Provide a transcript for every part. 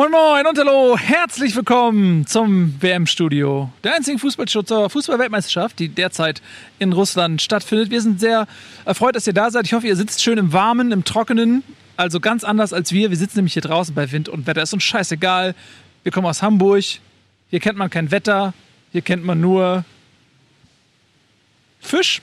Moin Moin und hallo, herzlich willkommen zum WM-Studio, der einzigen Fußballshow zur Fußball-Weltmeisterschaft, die derzeit in Russland stattfindet. Wir sind sehr erfreut, dass ihr da seid. Ich hoffe, ihr sitzt schön im Warmen, im Trockenen, also ganz anders als wir. Wir sitzen nämlich hier draußen bei Wind und Wetter. Ist uns scheißegal. Wir kommen aus Hamburg. Hier kennt man kein Wetter. Hier kennt man nur Fisch.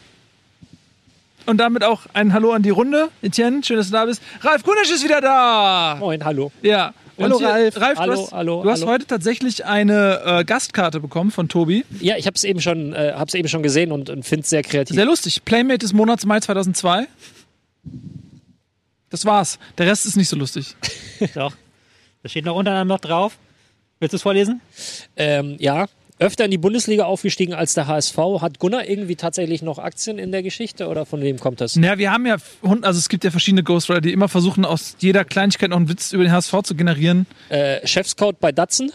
Und damit auch ein Hallo an die Runde. Etienne, schön, dass du da bist. Ralf Gunesch ist wieder da. Moin, hallo. Ja. Hallo, Ralf. Ralf, Hallo, du hast, hallo, du hast hallo. heute tatsächlich eine äh, Gastkarte bekommen von Tobi. Ja, ich habe es eben schon, äh, hab's eben schon gesehen und, und finde es sehr kreativ. Sehr lustig. Playmate des Monats Mai 2002. Das war's. Der Rest ist nicht so lustig. Doch. Da steht noch unter anderem noch drauf. Willst du es vorlesen? Ähm, ja, öfter in die Bundesliga aufgestiegen als der HSV. Hat Gunnar irgendwie tatsächlich noch Aktien in der Geschichte oder von wem kommt das? Naja, wir haben ja, also es gibt ja verschiedene Ghostwriter, die immer versuchen, aus jeder Kleinigkeit noch einen Witz über den HSV zu generieren. Äh, Chefscout bei Datsun,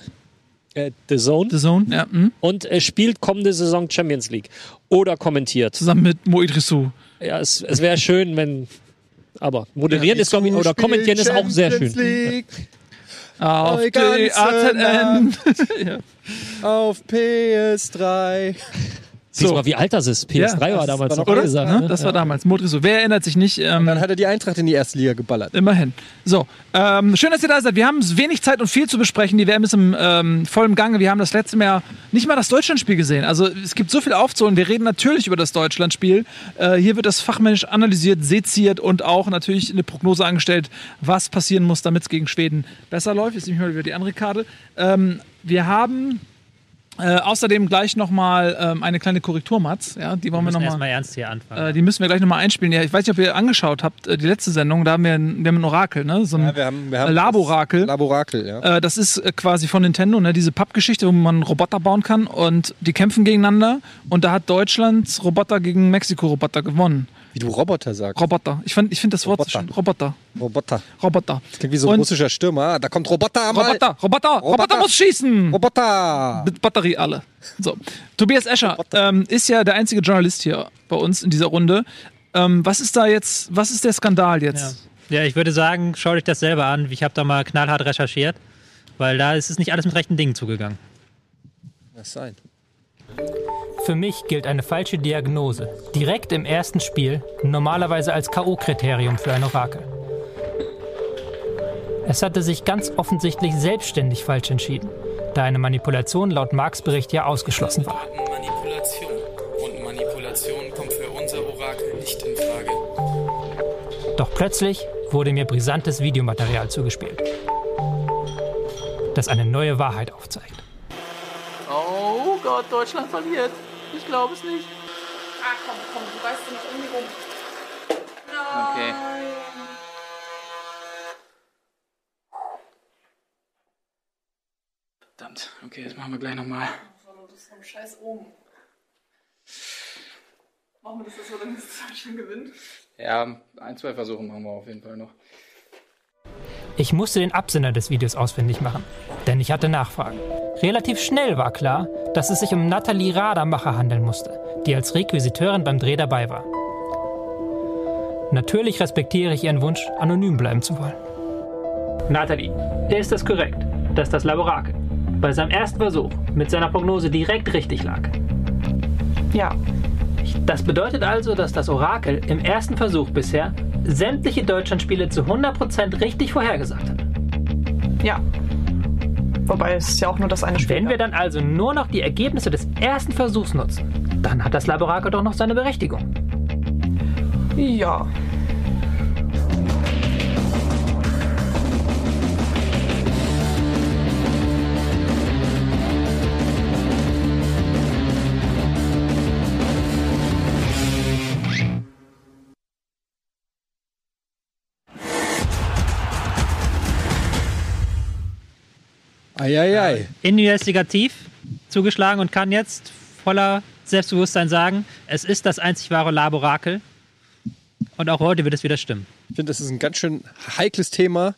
äh, The Zone, The Zone, ja. hm. und äh, spielt kommende Saison Champions League. Oder kommentiert. Zusammen mit Mo Idrissou. Ja, es, es wäre schön, wenn. Aber moderieren ist, glaube ich, oder kommentieren ist auch sehr schön. League Auf Die ganze DAZN. auf PS3. Siehst du So. mal, wie alt das ist. PS3 Ja, war das damals war noch noch- angesagt. Ne? Das war damals. Mo Idrissou. Wer erinnert sich nicht? Ähm, Dann hat er die Eintracht in die erste Liga geballert. Immerhin. So, ähm, schön, dass ihr da seid. Wir haben wenig Zeit und viel zu besprechen. Die WM ist im ähm, vollen Gange. Wir haben das letzte Mal nicht mal das Deutschlandspiel gesehen. Also es gibt so viel aufzuholen. Wir reden natürlich über das Deutschlandspiel. Äh, hier wird das fachmännisch analysiert, seziert und auch natürlich eine Prognose angestellt, was passieren muss, damit es gegen Schweden besser läuft. Jetzt nehme ich mal wieder die andere Karte. Ähm, wir haben äh, außerdem gleich nochmal ähm, eine kleine Korrektur, Mats. Ja, die wollen wir Wir nochmal. erstmal ernst hier anfangen. Äh, die müssen wir gleich nochmal einspielen. Ja, ich weiß nicht, ob ihr angeschaut habt, äh, die letzte Sendung, da haben wir ein, wir haben ein Orakel, ne? So ein Ja, wir haben, wir haben Laborakel. Laborakel, ja. Äh, das ist äh, quasi von Nintendo, ne? diese Pappgeschichte, wo man Roboter bauen kann und die kämpfen gegeneinander. Und da hat Deutschlands Roboter gegen Mexiko-Roboter gewonnen. Wie du Roboter sagst. Roboter. Ich, fand- ich finde das Wort so Roboter. schön. Roboter. Roboter. Roboter. Klingt wie so ein Und- russischer Stürmer. Da kommt Roboter mal. Roboter, Roboter, Roboter, Roboter. muss schießen! Roboter. Mit Batterie alle. So. Tobias Escher ähm, ist ja der einzige Journalist hier bei uns in dieser Runde. Ähm, was ist da jetzt, was ist der Skandal ja. jetzt? ja, ich würde sagen, schau dich das selber an. Ich habe da mal knallhart recherchiert, weil da ist es nicht alles mit rechten Dingen zugegangen. Was sein? Für mich gilt eine falsche Diagnose direkt im ersten Spiel normalerweise als K.O.-Kriterium für ein Orakel. Es hatte sich ganz offensichtlich selbstständig falsch entschieden, da eine Manipulation laut Marx Bericht ja ausgeschlossen war. Manipulation. Und Manipulation kommt für unser Orakel nicht in Frage. Doch plötzlich wurde mir brisantes Videomaterial zugespielt, das eine neue Wahrheit aufzeigt. Oh Gott, Deutschland verliert. Ich glaube es nicht. Ah, komm, komm, du weißt nicht um mich rum. Okay. Verdammt. Okay, das machen wir gleich nochmal. Das ist vom scheiß oben. Machen wir das so, dann ist Deutschland gewinnt. Ja, ein, zwei Versuche machen wir auf jeden Fall noch. Ich musste den Absender des Videos ausfindig machen, denn ich hatte Nachfragen. Relativ schnell war klar, dass es sich um Nathalie Radermacher handeln musste, die als Requisiteurin beim Dreh dabei war. Natürlich respektiere ich ihren Wunsch, anonym bleiben zu wollen. Nathalie, ist es korrekt, dass das Laborakel bei seinem ersten Versuch mit seiner Prognose direkt richtig lag? Ja, Das bedeutet also, dass das Orakel im ersten Versuch bisher sämtliche Deutschlandspiele zu 100% richtig vorhergesagt hat. ja. Wobei es ist ja auch nur das eine Spiel. Wenn wir dann also nur noch die Ergebnisse des ersten Versuchs nutzen, dann hat das Laborakel doch noch seine Berechtigung. Ja. Eieiei. Investigativ zugeschlagen und kann jetzt voller Selbstbewusstsein sagen, es ist das einzig wahre Laborakel. Und auch heute wird es wieder stimmen. Ich finde, das ist ein ganz schön heikles Thema.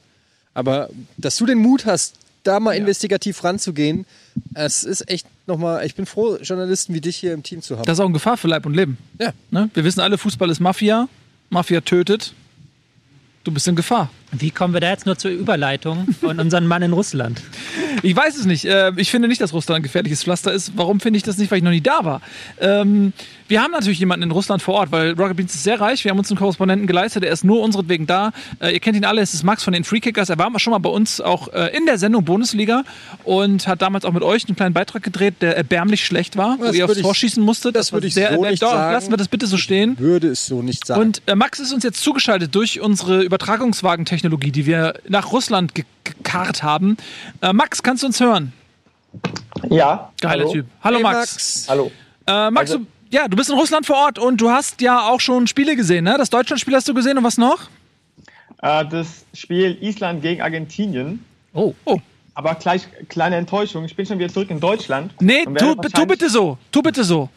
Aber dass du den Mut hast, da mal investigativ ranzugehen, es ist echt nochmal, ich bin froh, Journalisten wie dich hier im Team zu haben. Das ist auch eine Gefahr für Leib und Leben. Ja. Ne? Wir wissen alle, Fußball ist Mafia. Mafia tötet. Du bist in Gefahr. Wie kommen wir da jetzt nur zur Überleitung von unserem Mann in Russland? Ich weiß es nicht. Äh, Ich finde nicht, dass Russland ein gefährliches Pflaster ist. Warum finde ich das nicht? Weil ich noch nie da war. Ähm, wir haben natürlich jemanden in Russland vor Ort, weil Rocket Beans ist sehr reich. Wir haben uns einen Korrespondenten geleistet. Der ist nur unseretwegen da. Äh, Ihr kennt ihn alle. Es ist Max von den Free Kickers. Er war schon mal bei uns auch äh, in der Sendung Bundesliga und hat damals auch mit euch einen kleinen Beitrag gedreht, der erbärmlich schlecht war, wo Das ihr aufs ich- Tor schießen musstet. das war würde ich sehr so nicht Doch, sagen. Lassen wir das bitte so stehen. Würde es so nicht sagen. Und Max ist uns jetzt zugeschaltet durch unsere Übertragungswagentechnologie, die wir nach Russland ge gekarrt haben. Äh, Max, kannst du uns hören? Ja. Geiler hallo. Typ. Hallo Hey, Max. Hallo. Äh, Max, Also- du, ja, du bist in Russland vor Ort und du hast ja auch schon Spiele gesehen, ne? Das Deutschlandspiel hast du gesehen und was noch? Äh, das Spiel Island gegen Argentinien. Oh. Oh. Aber gleich kleine Enttäuschung. Ich bin schon wieder zurück in Deutschland. Nee, tu, tu bitte so. Tu bitte so.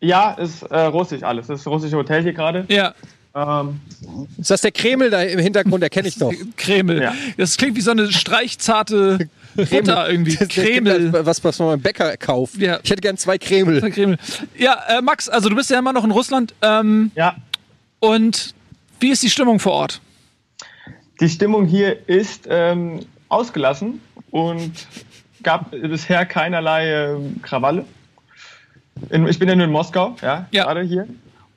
Ja, ist äh, russisch alles. Das ist das russische Hotel hier gerade. Ja. Ähm, ist das der Kreml da im Hintergrund? Erkenne ich doch. Kreml. Ja. Das klingt wie so eine streichzarte Butter irgendwie. Das Kreml. Was, was man beim Bäcker kauft. Ja. Ich hätte gern zwei Kreml. Kreml. Ja, äh, Max, also du bist ja immer noch in Russland. Ähm, ja, und wie ist die Stimmung vor Ort? die Stimmung hier ist ähm, ausgelassen und gab bisher keinerlei ähm, Krawalle. In, ich bin ja nur in Moskau, ja, Ja. gerade hier.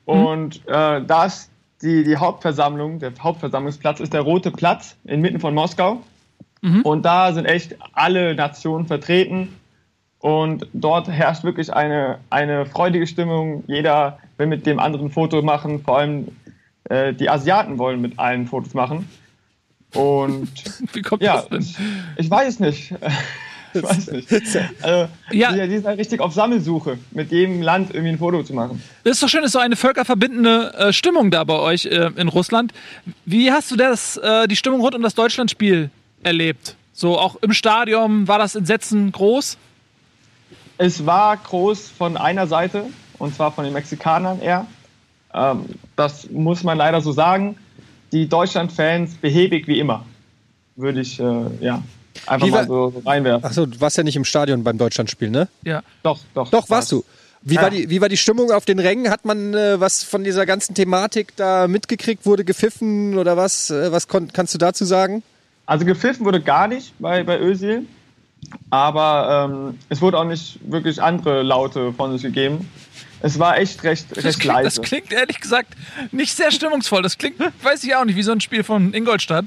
Und äh, da ist die, die Hauptversammlung, der Hauptversammlungsplatz ist der Rote Platz inmitten von Moskau. Und da sind echt alle Nationen vertreten. Und dort herrscht wirklich eine, eine freudige Stimmung. Jeder will mit dem anderen Foto machen. Vor allem äh, die Asiaten wollen mit allen Fotos machen. Und Wie kommt ja, das denn? ich, ich weiß nicht. Ich weiß nicht. Also, Ja. die, die sind halt richtig auf Sammelsuche, mit jedem Land irgendwie ein Foto zu machen. Das ist doch schön, ist so eine völkerverbindende äh, Stimmung da bei euch äh, in Russland. Wie hast du das, äh, die Stimmung rund um das Deutschlandspiel erlebt? So auch im Stadion war das Entsetzen groß? Es war groß von einer Seite, und zwar von den Mexikanern eher. Ähm, das muss man leider so sagen. Die Deutschland-Fans behäbig wie immer, würde ich äh, ja, einfach war- mal so, so reinwerfen. Achso, du warst ja nicht im Stadion beim Deutschlandspiel, ne? Ja. Doch, doch. Doch, warst du. Wie, Ja. war die, wie war die Stimmung auf den Rängen? Hat man äh, was von dieser ganzen Thematik da mitgekriegt? Wurde gepfiffen oder was? Äh, was kannst du dazu sagen? Also gepfiffen wurde gar nicht bei, bei Özil, aber ähm, es wurde auch nicht wirklich andere Laute von sich gegeben. Es war echt recht, Das recht klingt, das leise. klingt ehrlich gesagt nicht sehr stimmungsvoll. Das klingt, weiß ich auch nicht, wie so ein Spiel von Ingolstadt.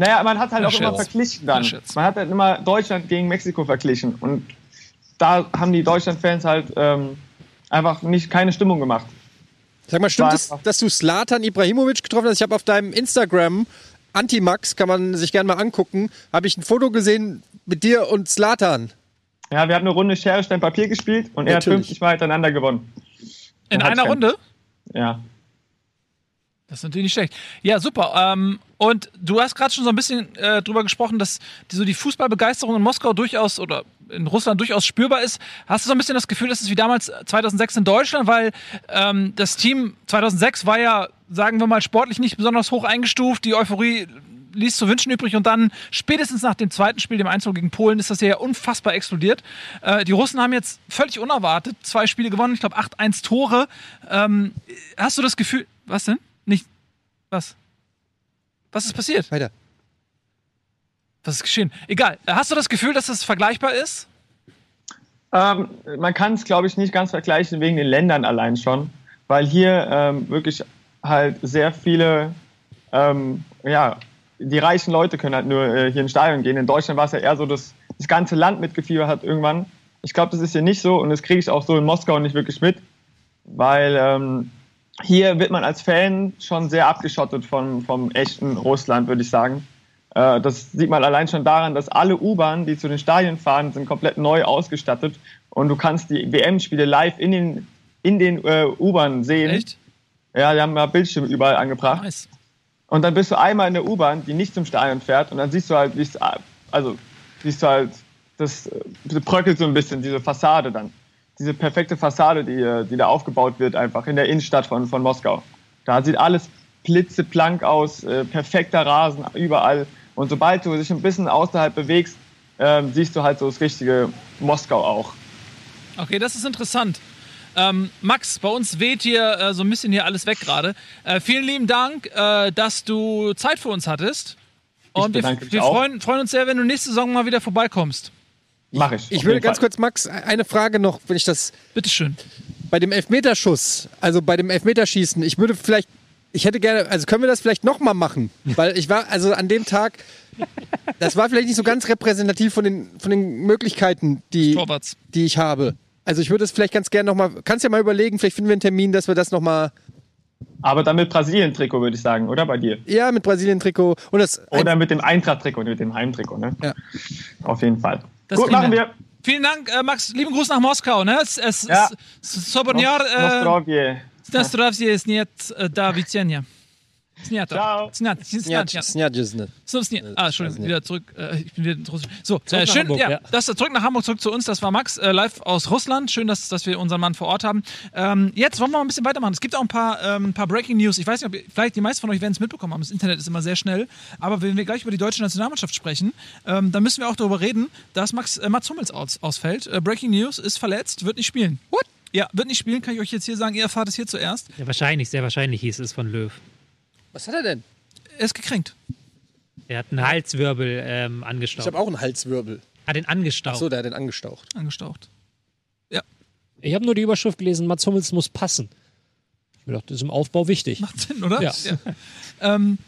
Naja, man hat halt Ja, auch immer Scherz. verglichen Ja, dann. Man hat halt immer Deutschland gegen Mexiko verglichen. Und da haben die Deutschland-Fans halt ähm, einfach nicht keine Stimmung gemacht. Sag mal, stimmt es, dass du Slatan Ibrahimovic getroffen hast? Ich habe auf deinem Instagram Antimax, kann man sich gerne mal angucken, habe ich ein Foto gesehen mit dir und Slatan. Ja, wir haben eine Runde Schere, Stein, Papier gespielt und er hat Natürlich. 50 Mal hintereinander gewonnen. In einer Runde? Ja. Das ist natürlich nicht schlecht. Ja, super. Ähm, und du hast gerade schon so ein bisschen äh, drüber gesprochen, dass die, so die Fußballbegeisterung in Moskau durchaus oder in Russland durchaus spürbar ist. Hast du so ein bisschen das Gefühl, dass es wie damals 2006 in Deutschland, weil ähm, das Team 2006 war ja, sagen wir mal, sportlich nicht besonders hoch eingestuft. Die Euphorie ließ zu wünschen übrig und dann spätestens nach dem zweiten Spiel, dem Einzug gegen Polen, ist das ja unfassbar explodiert. Äh, die Russen haben jetzt völlig unerwartet zwei Spiele gewonnen, ich glaube 8-1 Tore. Ähm, hast du das Gefühl, was denn? Was? Was ist passiert? Weiter. Was ist geschehen? Egal. Äh, Hast du das Gefühl, dass das vergleichbar ist? Ähm, man kann es, glaube ich, nicht ganz vergleichen wegen den Ländern allein schon, weil hier ähm, wirklich halt sehr viele, ähm, ja, die reichen Leute können halt nur äh, hier ins Stadion gehen. In Deutschland war es ja eher so, dass das ganze Land mitgefiebert hat irgendwann. Ich glaube, das ist hier nicht so und das kriege ich auch so in Moskau nicht wirklich mit, weil ähm, hier wird man als Fan schon sehr abgeschottet vom, vom echten Russland, würde ich sagen. Äh, das sieht man allein schon daran, dass alle U-Bahnen, die zu den Stadien fahren, sind komplett neu ausgestattet und du kannst die WM-Spiele live in den, in den äh, U-Bahnen sehen. Echt? Ja, die haben ja Bildschirme überall angebracht. Nice. Und dann bist du einmal in der U-Bahn, die nicht zum Stadion fährt und dann siehst du halt, wie es, also siehst du halt, das äh, bröckelt so ein bisschen, diese Fassade dann. Diese perfekte Fassade, die, äh, die da aufgebaut wird, einfach in der Innenstadt von, von Moskau. Da sieht alles blitzeblank aus, äh, perfekter Rasen überall. Und sobald du dich ein bisschen außerhalb bewegst, ähm, siehst du halt so das richtige Moskau auch. Okay, das ist interessant. Ähm, Max, bei uns weht hier äh, so ein bisschen hier alles weg gerade. Äh, vielen lieben Dank, äh, dass du Zeit für uns hattest. Und wir, wir freuen, freuen uns sehr, wenn du nächste Saison mal wieder vorbeikommst. Mach ich. Ich würde ganz Fall. kurz, Max, eine Frage noch, wenn ich das Bitteschön. bei dem Elfmeterschuss, also bei dem Elfmeterschießen, ich würde vielleicht, ich hätte gerne, also können wir das vielleicht nochmal machen? Weil ich war, also an dem Tag, das war vielleicht nicht so ganz repräsentativ von den, von den Möglichkeiten, die, Torwarts. die ich habe. Also ich würde es vielleicht ganz gerne nochmal, kannst ja mal überlegen, vielleicht finden wir einen Termin, dass wir das nochmal, Aber dann mit Brasilien-Trikot, würde ich sagen, oder? Bei dir. ja, mit Brasilien-Trikot und das, Oder mit dem Eintracht-Trikot, mit dem Heimtrikot, ne? Ja. Auf jeden Fall. Das Gut, machen wir. Vielen Dank, äh, Max. Lieben Gruß nach Moskau. Ne? Es, es, Ja. es, Sobotniar, äh, Nostrovje. Zdravstvie, Sniet, äh, da Wicenja. Sniata. Ciao. Sniat, ja. Snjadjizne. So, Sniat. Ah, Entschuldigung, wieder zurück. Äh, ich bin wieder in Russland. So, äh, schön, Hamburg, ja, ja. Das, zurück nach Hamburg, zurück zu uns. Das war Max, äh, live aus Russland. Schön, dass, dass wir unseren Mann vor Ort haben. Ähm, jetzt wollen wir mal ein bisschen weitermachen. Es gibt auch ein paar, ähm, paar Breaking News. Ich weiß nicht, ob ihr, vielleicht die meisten von euch werden es mitbekommen haben. Das Internet ist immer sehr schnell. Aber wenn wir gleich über die deutsche Nationalmannschaft sprechen, ähm, dann müssen wir auch darüber reden, dass Max, äh, Mats Hummels aus, ausfällt. Äh, Breaking News ist verletzt, wird nicht spielen. What? Ja, wird nicht spielen, kann ich euch jetzt hier sagen. Ihr erfahrt es hier zuerst. Ja, wahrscheinlich, sehr wahrscheinlich hieß es von Löw. Was hat er denn? Er ist gekränkt. Er hat einen Halswirbel ähm, Ich angestaucht. habe auch einen Halswirbel. Hat den angestaucht. Achso, der hat den angestaucht. Angestaucht. Ich habe nur die Überschrift gelesen, Mats Hummels muss passen. Ich mir gedacht, das ist im Aufbau wichtig. Macht Sinn, oder? Ja. Ähm,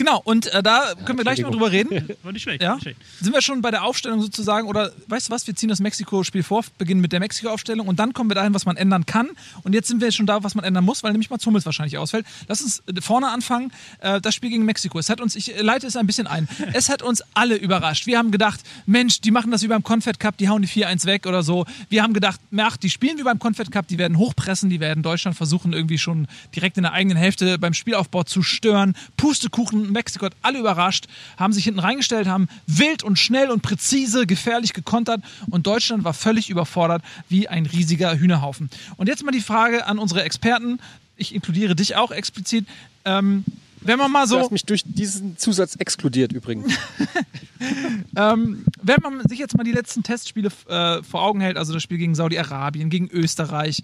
genau, und äh, da können wir gleich noch drüber reden. War nicht schlecht. Ja? nicht schlecht. Sind wir schon bei der Aufstellung sozusagen, oder weißt du was, wir ziehen das Mexiko-Spiel vor, beginnen mit der Mexiko-Aufstellung und dann kommen wir dahin, was man ändern kann. Und jetzt sind wir schon da, was man ändern muss, weil nämlich Mats Hummels wahrscheinlich ausfällt. Lass uns äh, vorne anfangen. Äh, das Spiel gegen Mexiko. Es hat uns, ich äh, leite es ein bisschen ein, es hat uns alle überrascht. Wir haben gedacht, Mensch, die machen das wie beim Confed Cup, die hauen die ¡4-1 weg oder so. Wir haben gedacht, ach, die spielen wie beim Confed Cup, die werden hochpressen, die werden Deutschland versuchen, irgendwie schon direkt in der eigenen Hälfte beim Spielaufbau zu stören. Pustekuchen, Mexiko hat alle überrascht, haben sich hinten reingestellt, haben wild und schnell und präzise, gefährlich gekontert und Deutschland war völlig überfordert wie ein riesiger Hühnerhaufen. Und jetzt mal die Frage an unsere Experten, ich inkludiere dich auch explizit, ähm, wenn man mal Du so... hast mich durch diesen Zusatz exkludiert übrigens. Ähm, wenn man sich jetzt mal die letzten Testspiele äh, vor Augen hält, also das Spiel gegen Saudi-Arabien, gegen Österreich,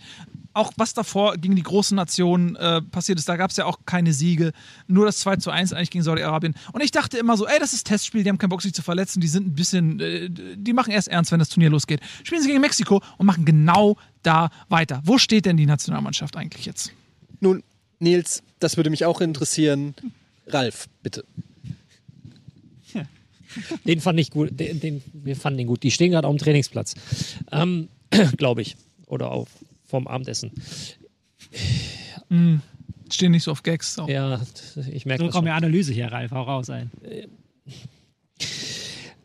auch was davor gegen die großen Nationen äh, passiert ist, da gab es ja auch keine Siege, nur das 2 zu 1 eigentlich gegen Saudi-Arabien. Und ich dachte immer so, ey, das ist Testspiel, die haben keinen Bock, sich zu verletzen, die sind ein bisschen, äh, die machen erst ernst, wenn das Turnier losgeht. Spielen sie gegen Mexiko und machen genau da weiter. Wo steht denn die Nationalmannschaft eigentlich jetzt? Nun, Nils, das würde mich auch interessieren. Ralf, bitte. Den fand ich gut. Den, den, wir fanden den gut. Die stehen gerade auf dem Trainingsplatz. Ähm, Glaube ich. Oder auf vom Abendessen. Stehen nicht so auf Gags. So. Ja, ich merke So kommt ja Analyse hier, Ralf, hau raus ein.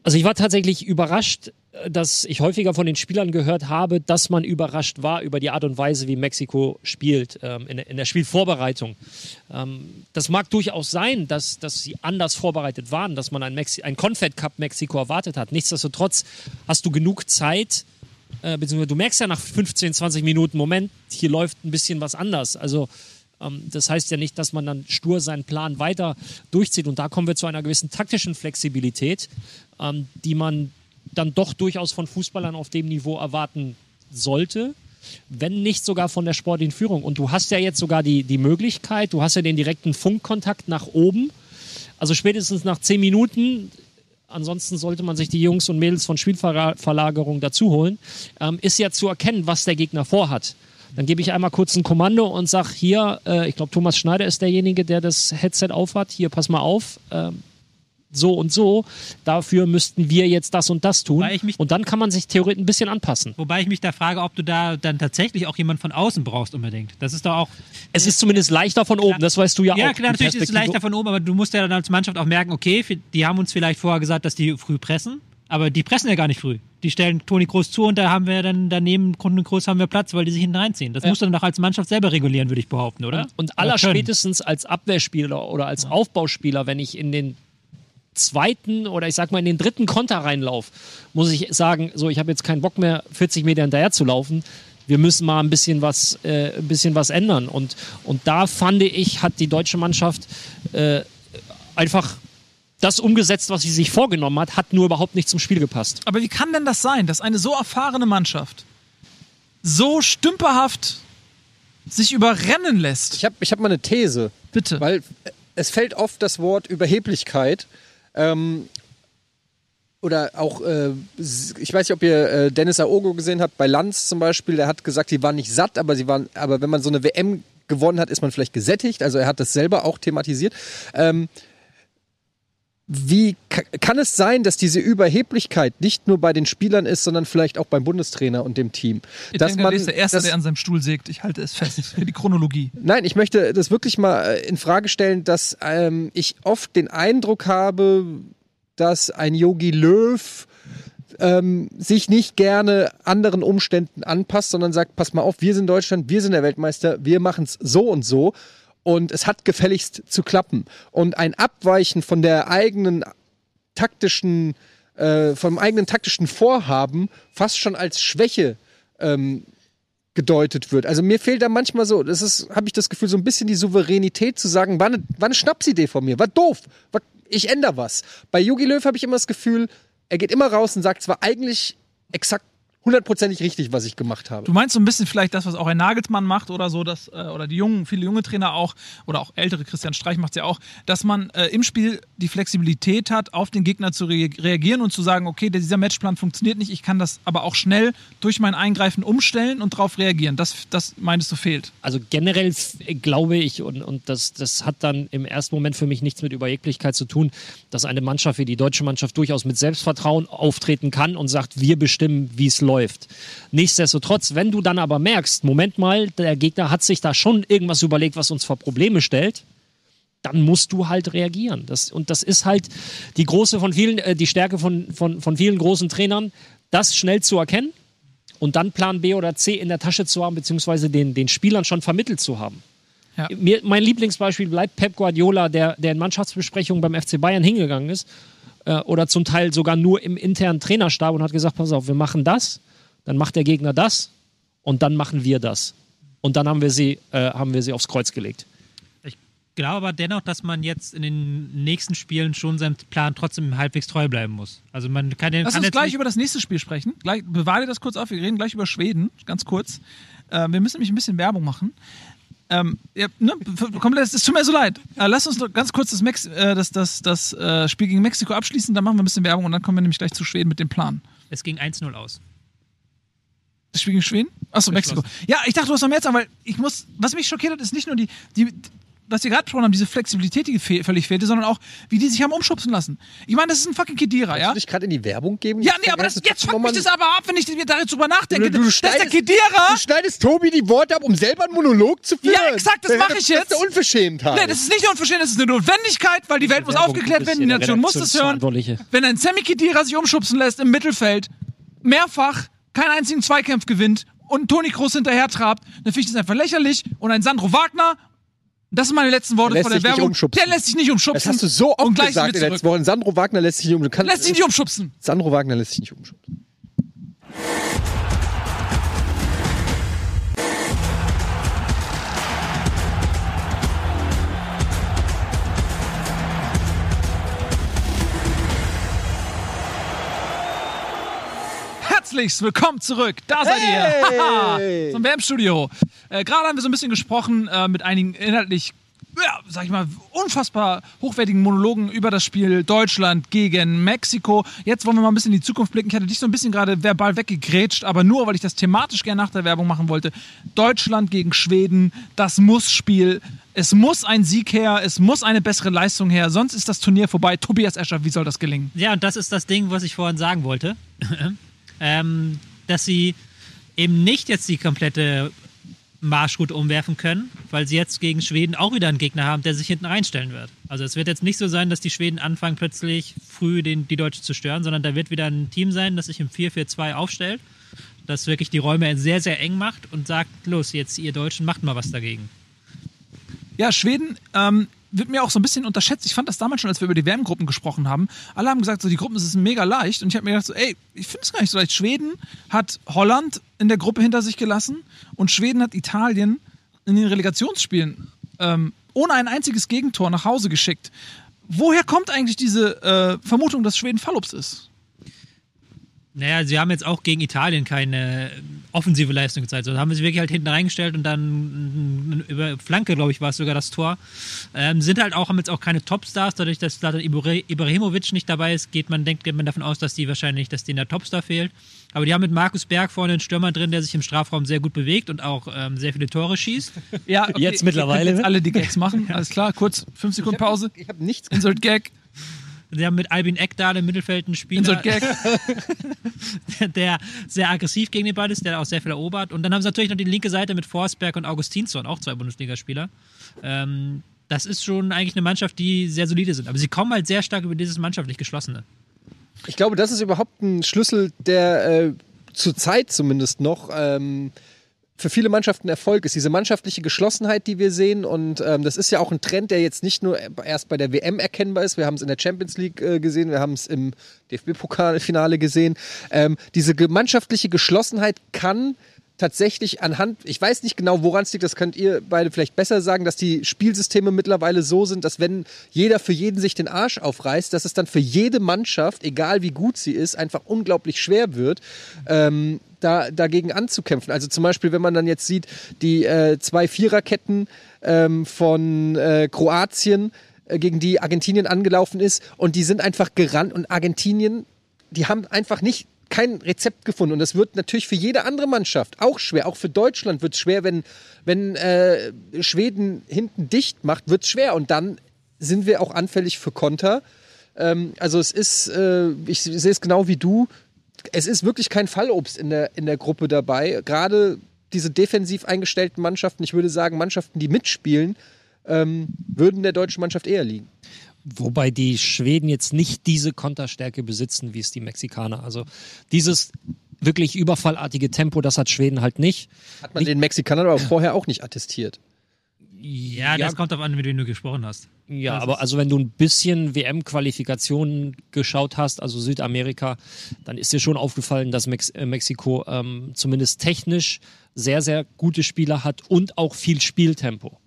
Also ich war tatsächlich überrascht, dass ich häufiger von den Spielern gehört habe, dass man überrascht war über die Art und Weise, wie Mexiko spielt ähm, in, der- in der Spielvorbereitung. Ähm, das mag durchaus sein, dass, dass sie anders vorbereitet waren, dass man ein, Mexi ein Confed Cup Mexiko erwartet hat. Nichtsdestotrotz hast du genug Zeit, äh, beziehungsweise du merkst ja nach 15, 20 Minuten, Moment, hier läuft ein bisschen was anders. Also ähm, das heißt ja nicht, dass man dann stur seinen Plan weiter durchzieht. Und da kommen wir zu einer gewissen taktischen Flexibilität, ähm, die man dann doch durchaus von Fußballern auf dem Niveau erwarten sollte, wenn nicht sogar von der sportlichen Führung. Und du hast ja jetzt sogar die, die Möglichkeit, du hast ja den direkten Funkkontakt nach oben. Also spätestens nach zehn Minuten, ansonsten sollte man sich die Jungs und Mädels von Spielverlagerung dazu holen, ähm, ist ja zu erkennen, was der Gegner vorhat. Dann gebe ich einmal kurz ein Kommando und sage hier, äh, ich glaube Thomas Schneider ist derjenige, der das Headset aufhat, hier pass mal auf, ähm, so und so, dafür müssten wir jetzt das und das tun. Und dann kann man sich theoretisch ein bisschen anpassen. Wobei ich mich da frage, ob du da dann tatsächlich auch jemand von außen brauchst unbedingt. Das ist doch auch. Es ist zumindest leichter von oben, das weißt du ja, Ja, auch. klar, Die natürlich ist es leichter von oben, aber du musst ja dann als Mannschaft auch merken, okay, die haben uns vielleicht vorher gesagt, dass die früh pressen, aber die pressen ja gar nicht früh. Die stellen Toni Groß zu und da haben wir dann daneben Toni Groß haben wir Platz, weil die sich hinten reinziehen. Das musst du dann doch als Mannschaft selber regulieren, würde ich behaupten, oder? Und Oder aller spätestens als Abwehrspieler oder als Aufbauspieler, wenn ich in den zweiten oder ich sag mal in den dritten Konter reinlaufe, muss ich sagen, so ich habe jetzt keinen Bock mehr 40 Meter hinterher zu laufen. Wir müssen mal ein bisschen was, äh, ein bisschen was ändern. Und, und da fand ich, hat die deutsche Mannschaft äh, einfach das umgesetzt, was sie sich vorgenommen hat, hat nur überhaupt nicht zum Spiel gepasst. Aber wie kann denn das sein, dass eine so erfahrene Mannschaft so stümperhaft sich überrennen lässt. Ich habe ich hab mal eine These. Bitte. Weil es fällt oft das Wort Überheblichkeit. Ähm, oder auch, äh, ich weiß nicht, ob ihr äh, Dennis Aogo gesehen habt, bei Lanz zum Beispiel, der hat gesagt, die waren nicht satt, aber sie waren, aber wenn man so eine WM gewonnen hat, ist man vielleicht gesättigt. Also er hat das selber auch thematisiert. Ähm, wie ka- kann es sein, dass diese Überheblichkeit nicht nur bei den Spielern ist, sondern vielleicht auch beim Bundestrainer und dem Team? Ich dass denke, ist der Erste, dass- der an seinem Stuhl sägt. Ich halte es fest. Für die Chronologie. Nein, ich möchte das wirklich mal äh, in Frage stellen, dass ähm, ich oft den Eindruck habe, dass ein Yogi Löw ähm, sich nicht gerne anderen Umständen anpasst, sondern sagt, pass mal auf, wir sind Deutschland, wir sind der Weltmeister, wir machen es so und so und es hat gefälligst zu klappen. Und ein Abweichen von der eigenen taktischen, äh, vom eigenen taktischen Vorhaben fast schon als Schwäche ähm, gedeutet wird. Also mir fehlt da manchmal so, das ist, habe ich das Gefühl, so ein bisschen die Souveränität zu sagen, war eine, war eine Schnapsidee von mir, war doof, war, ich ändere was. Bei Jogi Löw habe ich immer das Gefühl, er geht immer raus und sagt, es war eigentlich exakt hundertprozentig richtig, was ich gemacht habe. Du meinst so ein bisschen vielleicht das, was auch ein Nagelsmann macht oder so, dass, äh, oder die jungen, viele junge Trainer auch, oder auch ältere, Christian Streich macht es ja auch, dass man äh, im Spiel die Flexibilität hat, auf den Gegner zu re reagieren und zu sagen, okay, dieser Matchplan funktioniert nicht, ich kann das aber auch schnell durch mein Eingreifen umstellen und darauf reagieren. Das, das meinst du fehlt. Also generell glaube ich, und, und das, das hat dann im ersten Moment für mich nichts mit Überheblichkeit zu tun, dass eine Mannschaft wie die deutsche Mannschaft durchaus mit Selbstvertrauen auftreten kann und sagt, wir bestimmen, wie es läuft. Nichtsdestotrotz, wenn du dann aber merkst, Moment mal, der Gegner hat sich da schon irgendwas überlegt, was uns vor Probleme stellt, dann musst du halt reagieren. Das, und das ist halt die große von vielen, äh, die Stärke von, von, von vielen großen Trainern, das schnell zu erkennen und dann Plan B oder C in der Tasche zu haben, beziehungsweise den, den Spielern schon vermittelt zu haben. Ja. Mir, mein Lieblingsbeispiel bleibt Pep Guardiola, der, der in Mannschaftsbesprechungen beim FC Bayern hingegangen ist äh, oder zum Teil sogar nur im internen Trainerstab und hat gesagt, pass auf, wir machen das, dann macht der Gegner das und dann machen wir das. Und dann haben wir sie, äh, haben wir sie aufs Kreuz gelegt. Ich glaube aber dennoch, dass man jetzt in den nächsten Spielen schon seinem Plan trotzdem halbwegs treu bleiben muss. Also man kann, den- Lass kann uns jetzt gleich über das nächste Spiel sprechen. Gleich, bewahre das kurz auf, wir reden gleich über Schweden, ganz kurz. Äh, wir müssen nämlich ein bisschen Werbung machen. Ähm, ja, ne, komplett, es tut mir so leid. Äh, lass uns noch ganz kurz das, Mex äh, das, das, das äh, Spiel gegen Mexiko abschließen, dann machen wir ein bisschen Werbung und dann kommen wir nämlich gleich zu Schweden mit dem Plan. es ging 1-0 aus. Das Spiel gegen Schweden? Achso, Mexiko. Ja, ich dachte, du hast noch mehr Zeit, weil ich muss, was mich schockiert hat, ist nicht nur die, die was wir gerade besprochen haben, diese Flexibilität, die fe völlig fehlte, sondern auch, wie die sich haben umschubsen lassen. Ich meine, das ist ein fucking Kedira, ja? Kannst du dich gerade in die Werbung geben? Ja, nee, aber das, jetzt fuckt mich das aber ab, wenn ich darüber nachdenke. Du, du, das ist der schneidest, Kedira! du schneidest Tobi die Worte ab, um selber einen Monolog zu führen. Ja, exakt, das mache ich Das jetzt. ist eine Unverschämtheit. Nee, das ist nicht unverschämt, das ist eine Notwendigkeit, weil die Welt muss Werbung aufgeklärt werden, die Nation muss das hören. Wenn ein Sammy Kedira sich umschubsen lässt im Mittelfeld, mehrfach, keinen einzigen Zweikampf gewinnt und Toni Kroos hinterher trabt, dann finde ich das einfach lächerlich. Und ein Sandro Wagner, das sind meine letzten Worte Lässt vor der Werbung, umschubsen. der lässt sich nicht umschubsen. das hast du so oft gesagt in den letzten. Wochen. Sandro Wagner lässt sich nicht um. Kannst, Lässt sich nicht umschubsen. Sandro Wagner lässt sich nicht umschubsen. Herzlichst willkommen zurück. Da seid Hey! ihr. Haha, Zum WM-Studio. Äh, Gerade haben wir so ein bisschen gesprochen äh, mit einigen inhaltlich, ja, sag ich mal, unfassbar hochwertigen Monologen über das Spiel Deutschland gegen Mexiko. Jetzt wollen wir mal ein bisschen in die Zukunft blicken. Ich hatte dich so ein bisschen gerade verbal weggegrätscht, aber nur, weil ich das thematisch gerne nach der Werbung machen wollte. Deutschland gegen Schweden, das Muss-Spiel. Es muss ein Sieg her, es muss eine bessere Leistung her, sonst ist das Turnier vorbei. Tobias Escher, wie soll das gelingen? Ja, und das ist das Ding, was ich vorhin sagen wollte. ähm, dass sie eben nicht jetzt die komplette Marschroute umwerfen können, weil sie jetzt gegen Schweden auch wieder einen Gegner haben, der sich hinten reinstellen wird. Also es wird jetzt nicht so sein, dass die Schweden anfangen plötzlich früh den, die Deutschen zu stören, sondern da wird wieder ein Team sein, das sich im 4-4-2 aufstellt, das wirklich die Räume sehr, sehr eng macht und sagt, los, jetzt ihr Deutschen, macht mal was dagegen. Ja, Schweden ähm, wird mir auch so ein bisschen unterschätzt. Ich fand das damals schon, als wir über die WM-Gruppen gesprochen haben. Alle haben gesagt, so die Gruppen ist mega leicht. Und ich habe mir gedacht, so, ey, ich finde es gar nicht so leicht. Schweden hat Holland in der Gruppe hinter sich gelassen und Schweden hat Italien in den Relegationsspielen ähm, ohne ein einziges Gegentor nach Hause geschickt. Woher kommt eigentlich diese äh, Vermutung, dass Schweden Fallups ist? Naja, sie haben jetzt auch gegen Italien keine offensive Leistung gezeigt. So, da haben sie sich wirklich halt hinten reingestellt und dann über Flanke, glaube ich, war es sogar das Tor. Ähm, sind halt auch, haben jetzt auch keine Topstars. Dadurch, dass Zlatan Ibra- Ibrahimovic nicht dabei ist, geht man, denkt geht man davon aus, dass die wahrscheinlich, dass denen der Topstar fehlt. Aber die haben mit Markus Berg vorne einen Stürmer drin, der sich im Strafraum sehr gut bewegt und auch ähm, sehr viele Tore schießt. Ja, okay, Jetzt mittlerweile, Jetzt alle die Gags machen. Alles klar, kurz, fünf Sekunden Pause. Ich habe nichts Insert Gag, Sie haben mit Albin Eckdahl im Mittelfeld einen Spieler, der sehr aggressiv gegen den Ball ist, der auch sehr viel erobert. Und dann haben sie natürlich noch die linke Seite mit Forsberg und Augustinsson, auch zwei Bundesligaspieler. Ähm, das ist schon eigentlich eine Mannschaft, die sehr solide sind. Aber sie kommen halt sehr stark über dieses mannschaftlich Geschlossene. Ich glaube, das ist überhaupt ein Schlüssel, der äh, zur Zeit zumindest noch ähm, für viele Mannschaften Erfolg ist. Diese mannschaftliche Geschlossenheit, die wir sehen. Und ähm, das ist ja auch ein Trend, der jetzt nicht nur erst bei der WM erkennbar ist. Wir haben es in der Champions League äh, gesehen, wir haben es im DFB-Pokalfinale gesehen. Ähm, diese ge- mannschaftliche Geschlossenheit kann tatsächlich anhand, ich weiß nicht genau, woran es liegt, das könnt ihr beide vielleicht besser sagen, dass die Spielsysteme mittlerweile so sind, dass wenn jeder für jeden sich den Arsch aufreißt, dass es dann für jede Mannschaft, egal wie gut sie ist, einfach unglaublich schwer wird, ähm, da, dagegen anzukämpfen. Also zum Beispiel, wenn man dann jetzt sieht, die äh, zwei Viererketten ähm, von äh, Kroatien, äh, gegen die Argentinien angelaufen ist und die sind einfach gerannt und Argentinien, die haben einfach nicht kein Rezept gefunden. Und das wird natürlich für jede andere Mannschaft auch schwer. Auch für Deutschland wird es schwer, wenn, wenn äh, Schweden hinten dicht macht, wird es schwer. Und dann sind wir auch anfällig für Konter. Ähm, also es ist, äh, ich sehe es genau wie du, es ist wirklich kein Fallobst in der, in der Gruppe dabei. Gerade diese defensiv eingestellten Mannschaften, ich würde sagen, Mannschaften, die mitspielen, ähm, würden der deutschen Mannschaft eher liegen. Wobei die Schweden jetzt nicht diese Konterstärke besitzen, wie es die Mexikaner. Also dieses wirklich überfallartige Tempo, das hat Schweden halt nicht. Hat man den Mexikanern aber vorher auch nicht attestiert. Ja, das kommt darauf an, mit wem du gesprochen hast. Ja, Das aber also wenn du ein bisschen WM-Qualifikationen geschaut hast, also Südamerika, dann ist dir schon aufgefallen, dass Mex äh, Mexiko ähm, zumindest technisch sehr, sehr gute Spieler hat und auch viel Spieltempo.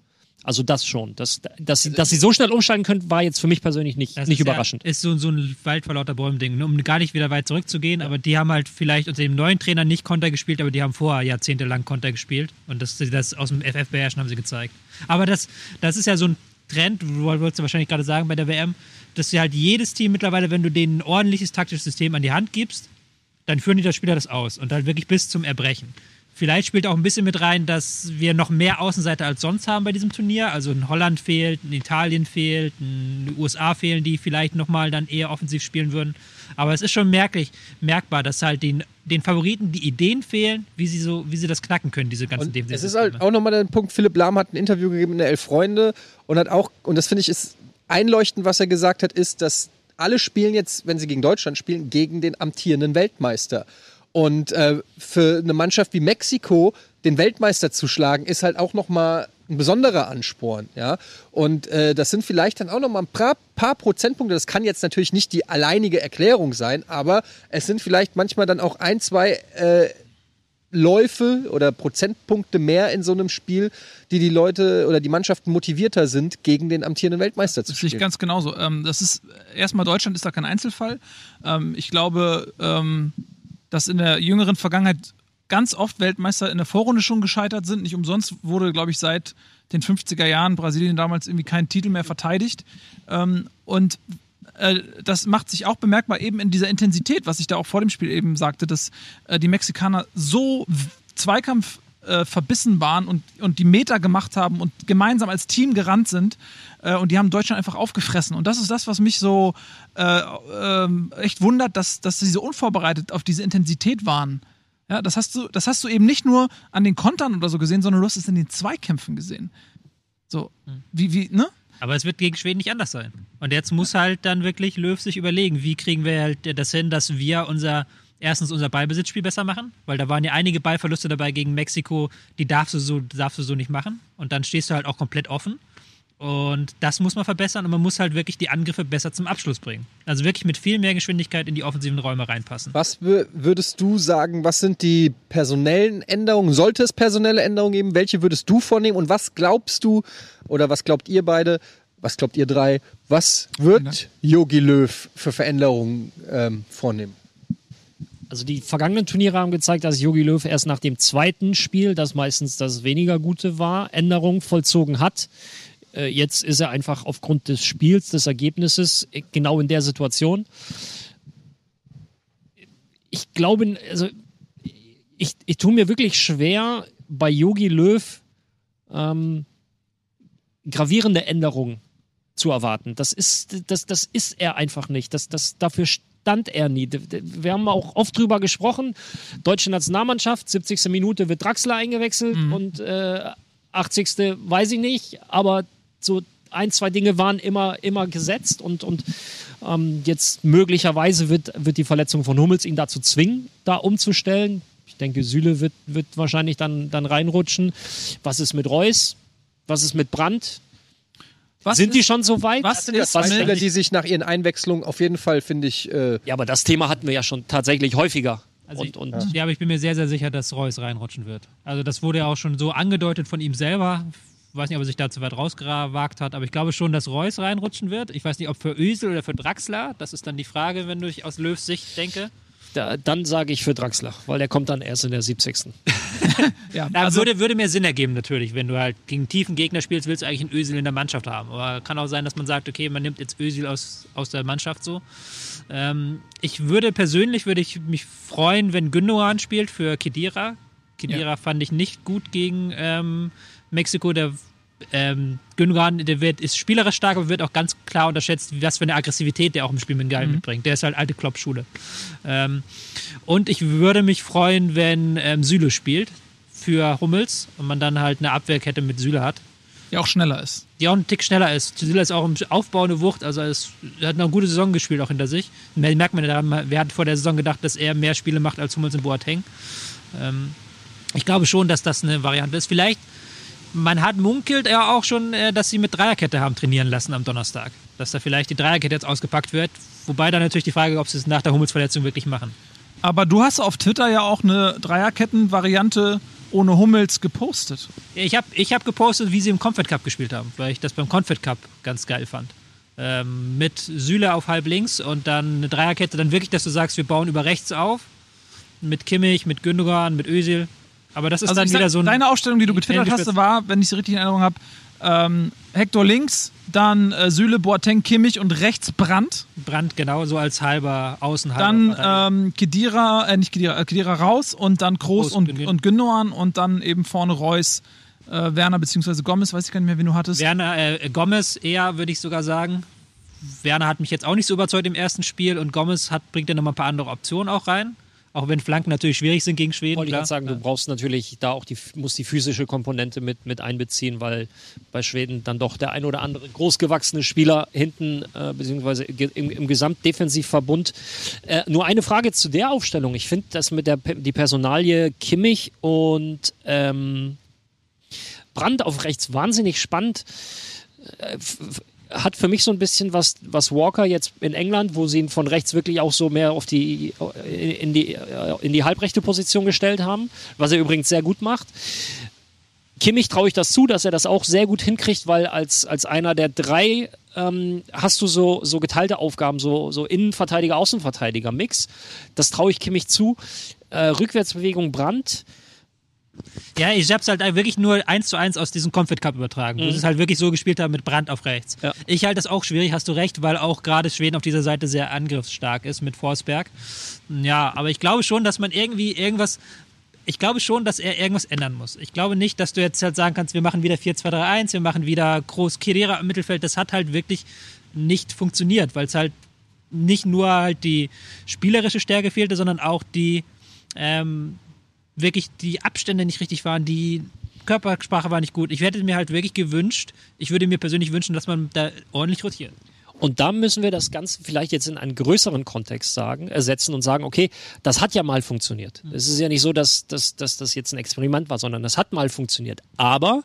Also das schon. Das, dass, sie, dass sie so schnell umsteigen können, war jetzt für mich persönlich nicht, Das nicht ist überraschend. Ja, ist so, so ein Wald vor lauter Bäumen-Ding, ne, um gar nicht wieder weit zurückzugehen. Aber die haben halt vielleicht unter dem neuen Trainer nicht Konter gespielt, aber die haben vorher jahrzehntelang Konter gespielt. Und das, sie das aus dem FF beherrschen, haben sie gezeigt. Aber das, das ist ja so ein Trend, wolltest du wahrscheinlich gerade sagen bei der WM, dass sie halt jedes Team mittlerweile, wenn du denen ein ordentliches taktisches System an die Hand gibst, dann führen die das Spieler das aus und halt wirklich bis zum Erbrechen. Vielleicht spielt auch ein bisschen mit rein, dass wir noch mehr Außenseiter als sonst haben bei diesem Turnier. Also in Holland fehlt, in Italien fehlt, in den USA fehlen, die vielleicht nochmal dann eher offensiv spielen würden. Aber es ist schon merklich, merkbar, dass halt den, den Favoriten die Ideen fehlen, wie sie so, wie sie das knacken können, diese ganzen Und es ist halt auch nochmal der Punkt, Philipp Lahm hat ein Interview gegeben in der Elf Freunde und hat auch, und das finde ich ist einleuchtend, was er gesagt hat, ist, dass alle spielen jetzt, wenn sie gegen Deutschland spielen, gegen den amtierenden Weltmeister. Und äh, für eine Mannschaft wie Mexiko den Weltmeister zu schlagen, ist halt auch nochmal ein besonderer Ansporn, ja. Und äh, das sind vielleicht dann auch nochmal ein paar, paar Prozentpunkte. Das kann jetzt natürlich nicht die alleinige Erklärung sein, aber es sind vielleicht manchmal dann auch ein, zwei äh, Läufe oder Prozentpunkte mehr in so einem Spiel, die die Leute oder die Mannschaften motivierter sind, gegen den amtierenden Weltmeister zu Das sehe ich spielen. ganz genauso. Ähm, das ist erstmal Deutschland ist da kein Einzelfall. Ähm, ich glaube, ähm, dass in der jüngeren Vergangenheit ganz oft Weltmeister in der Vorrunde schon gescheitert sind. Nicht umsonst wurde, glaube ich, seit den 50er Jahren Brasilien damals irgendwie keinen Titel mehr verteidigt. Ähm, und äh, das macht sich auch bemerkbar eben in dieser Intensität, was ich da auch vor dem Spiel eben sagte, dass äh, die Mexikaner so Zweikampf äh, verbissen waren und, und die Meter gemacht haben und gemeinsam als Team gerannt sind äh, und die haben Deutschland einfach aufgefressen. Und das ist das, was mich so äh, ähm, echt wundert, dass, dass sie so unvorbereitet auf diese Intensität waren. Ja, das hast du, das hast du eben nicht nur an den Kontern oder so gesehen, sondern du hast es in den Zweikämpfen gesehen. So, wie, wie, ne? Aber es wird gegen Schweden nicht anders sein. Und jetzt muss halt dann wirklich Löw sich überlegen, wie kriegen wir halt das hin, dass wir unser erstens unser Ballbesitzspiel besser machen, weil da waren ja einige Ballverluste dabei gegen Mexiko, die darfst du so darfst du so nicht machen und dann stehst du halt auch komplett offen. Und das muss man verbessern und man muss halt wirklich die Angriffe besser zum Abschluss bringen. Also wirklich mit viel mehr Geschwindigkeit in die offensiven Räume reinpassen. Was wür- würdest du sagen, was sind die personellen Änderungen? Sollte es personelle Änderungen geben? Welche würdest du vornehmen? Und was glaubst du, oder was glaubt ihr beide, was glaubt ihr drei, was wird Yogi Löw für Veränderungen ähm, vornehmen? Also die vergangenen Turniere haben gezeigt, dass Jogi Löw erst nach dem zweiten Spiel, das meistens das weniger gute war, Änderungen vollzogen hat. Äh, Jetzt ist er einfach aufgrund des Spiels, des Ergebnisses äh, genau in der Situation. Ich glaube, also ich, ich tue mir wirklich schwer, bei Yogi Löw ähm, gravierende Änderungen zu erwarten. Das ist, das, das ist er einfach nicht. Das, das, dafür stand er nie. Wir haben auch oft drüber gesprochen. Deutsche Nationalmannschaft, 70. Minute wird Draxler eingewechselt und äh, 80. weiß ich nicht, aber so ein, zwei Dinge waren immer, immer gesetzt und, und ähm, jetzt möglicherweise wird, wird die Verletzung von Hummels ihn dazu zwingen, da umzustellen. Ich denke, Süle wird, wird wahrscheinlich dann, dann reinrutschen. Was ist mit Reus? Was ist mit Brandt? Was Sind ist, die schon so weit? was sind ja Was- Spieler, die sich nach ihren Einwechslungen auf jeden Fall, finde ich, äh, Ja, aber das Thema hatten wir ja schon tatsächlich häufiger. Also und, ich- und Ja, aber ich bin mir sehr, sehr sicher, dass Reus reinrutschen wird. Also das wurde ja auch schon so angedeutet von ihm selber. Ich weiß nicht, ob er sich da zu weit rausgewagt hat, aber ich glaube schon, dass Reus reinrutschen wird. Ich weiß nicht, ob für Ösel oder für Draxler. Das ist dann die Frage, wenn ich aus Löws Sicht denke. Da, dann sage ich für Draxler, weil der kommt dann erst in der 70. ja, Ja, also, würde, würde mir Sinn ergeben, natürlich. Wenn du halt gegen einen tiefen Gegner spielst, willst du eigentlich einen Ösel in der Mannschaft haben. Aber kann auch sein, dass man sagt, okay, man nimmt jetzt Ösel aus, aus der Mannschaft so. Ähm, ich würde persönlich würde ich mich freuen, wenn Gündogan spielt für Kedira. Kedira fand ich nicht gut gegen ähm, Mexiko. Der ähm, Gündogan, der wird, ist spielerisch stark, aber wird auch ganz klar unterschätzt, was für eine Aggressivität der auch im Spiel mit Geil mitbringt. Der ist halt alte Klopp-Schule. Ähm, und ich würde mich freuen, wenn ähm, Süle spielt für Hummels und man dann halt eine Abwehrkette mit Süle hat, die auch schneller ist. die auch einen Tick schneller ist. Süle ist auch im Aufbau eine Wucht, also es, er hat eine gute Saison gespielt auch hinter sich. Merkt man daran, wer hat vor der Saison gedacht, dass er mehr Spiele macht als Hummels und Boateng. Ähm, ich glaube schon, dass das eine Variante ist. Vielleicht, man hat munkelt ja auch schon, äh, dass sie mit Dreierkette haben trainieren lassen am Donnerstag. Dass da vielleicht die Dreierkette jetzt ausgepackt wird. Wobei dann natürlich die Frage, ob sie es nach der Hummels-Verletzung wirklich machen. Aber du hast auf Twitter ja auch eine Dreierketten-Variante ohne Hummels gepostet. Ich habe ich hab gepostet, wie sie im Comfort Cup gespielt haben, weil ich das beim Comfort Cup ganz geil fand. Ähm, mit Süle auf halb links und dann eine Dreierkette, dann wirklich, dass du sagst, wir bauen über rechts auf. Mit Kimmich, mit Gündogan, mit Özil. Aber das ist Also dann ich sag, wieder so ein. deine Aufstellung, die du getwittert hast, war, wenn ich sie richtig in Erinnerung habe, ähm, Hector links, dann äh, Süle, Boateng, Kimmich und rechts Brandt. Brand, genau, so als halber Außen. Dann ähm, Kedira, äh, nicht Kedira, äh, Kedira raus und dann Kroos und, und Gün- und Gündogan und dann eben vorne Reus, äh, Werner bzw. Gomez, weiß ich gar nicht mehr, wen du hattest. Werner, äh, Gomez eher, würde ich sogar sagen. Werner hat mich jetzt auch nicht so überzeugt im ersten Spiel und Gomez hat, bringt ja nochmal ein paar andere Optionen auch rein. Auch wenn Flanken natürlich schwierig sind gegen Schweden. wollte ich sagen, du brauchst natürlich da auch die, muss die physische Komponente mit, mit einbeziehen, weil bei Schweden dann doch der ein oder andere großgewachsene Spieler hinten, äh, beziehungsweise im, im Gesamtdefensivverbund. Äh, nur eine Frage zu der Aufstellung. Ich finde das mit der die Personalie Kimmich und ähm, Brand auf rechts wahnsinnig spannend. Äh, hat für mich so ein bisschen was, was Walker jetzt in England, wo sie ihn von rechts wirklich auch so mehr auf die, in die, in die halbrechte Position gestellt haben, was er übrigens sehr gut macht. Kimmich traue ich das zu, dass er das auch sehr gut hinkriegt, weil als, als einer der drei ähm, hast du so, so geteilte Aufgaben, so, so Innenverteidiger, Außenverteidiger, Mix. Das traue ich Kimmich zu. Äh, Rückwärtsbewegung Brand. Ja, ich hab's halt wirklich nur eins zu eins aus diesem Comfort Cup übertragen, wo sie es halt wirklich so gespielt haben mit Brand auf rechts. Ja. Ich halte das auch schwierig, hast du recht, weil auch gerade Schweden auf dieser Seite sehr angriffsstark ist mit Forsberg. Ja, aber ich glaube schon, dass man irgendwie irgendwas. Ich glaube schon, dass er irgendwas ändern muss. Ich glaube nicht, dass du jetzt halt sagen kannst, wir machen wieder 4-2-3-1, wir machen wieder groß Kedira im Mittelfeld. Das hat halt wirklich nicht funktioniert, weil es halt nicht nur halt die spielerische Stärke fehlte, sondern auch die ähm, wirklich die Abstände nicht richtig waren, die Körpersprache war nicht gut. Ich hätte mir halt wirklich gewünscht, ich würde mir persönlich wünschen, dass man da ordentlich rotiert. Und da müssen wir das Ganze vielleicht jetzt in einen größeren Kontext sagen, ersetzen und sagen, okay, das hat ja mal funktioniert. Es ist ja nicht so, dass, dass, dass das jetzt ein Experiment war, sondern das hat mal funktioniert. Aber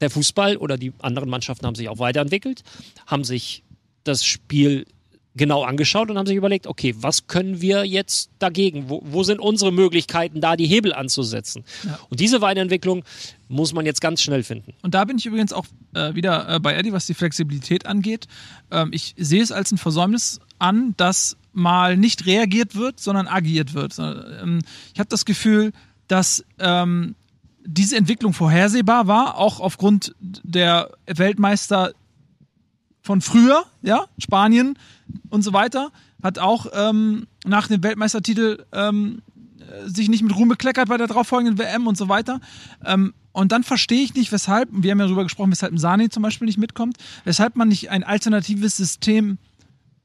der Fußball oder die anderen Mannschaften haben sich auch weiterentwickelt, haben sich das Spiel genau angeschaut und haben sich überlegt, okay, was können wir jetzt dagegen? Wo, wo sind unsere Möglichkeiten, da die Hebel anzusetzen? Und diese Weiterentwicklung muss man jetzt ganz schnell finden. Und da bin ich übrigens auch äh, wieder äh, bei Eddie, was die Flexibilität angeht. Ähm, ich sehe es als ein Versäumnis an, dass mal nicht reagiert wird, sondern agiert wird. Ähm, ich habe das Gefühl, dass ähm, diese Entwicklung vorhersehbar war, auch aufgrund der Weltmeister von früher, ja, Spanien und so weiter, hat auch ähm, nach dem Weltmeistertitel ähm, äh, sich nicht mit Ruhm bekleckert bei der darauffolgenden WM und so weiter. Ähm, und dann verstehe ich nicht, weshalb, wir haben ja darüber gesprochen, weshalb Sani zum Beispiel nicht mitkommt, weshalb man nicht ein alternatives System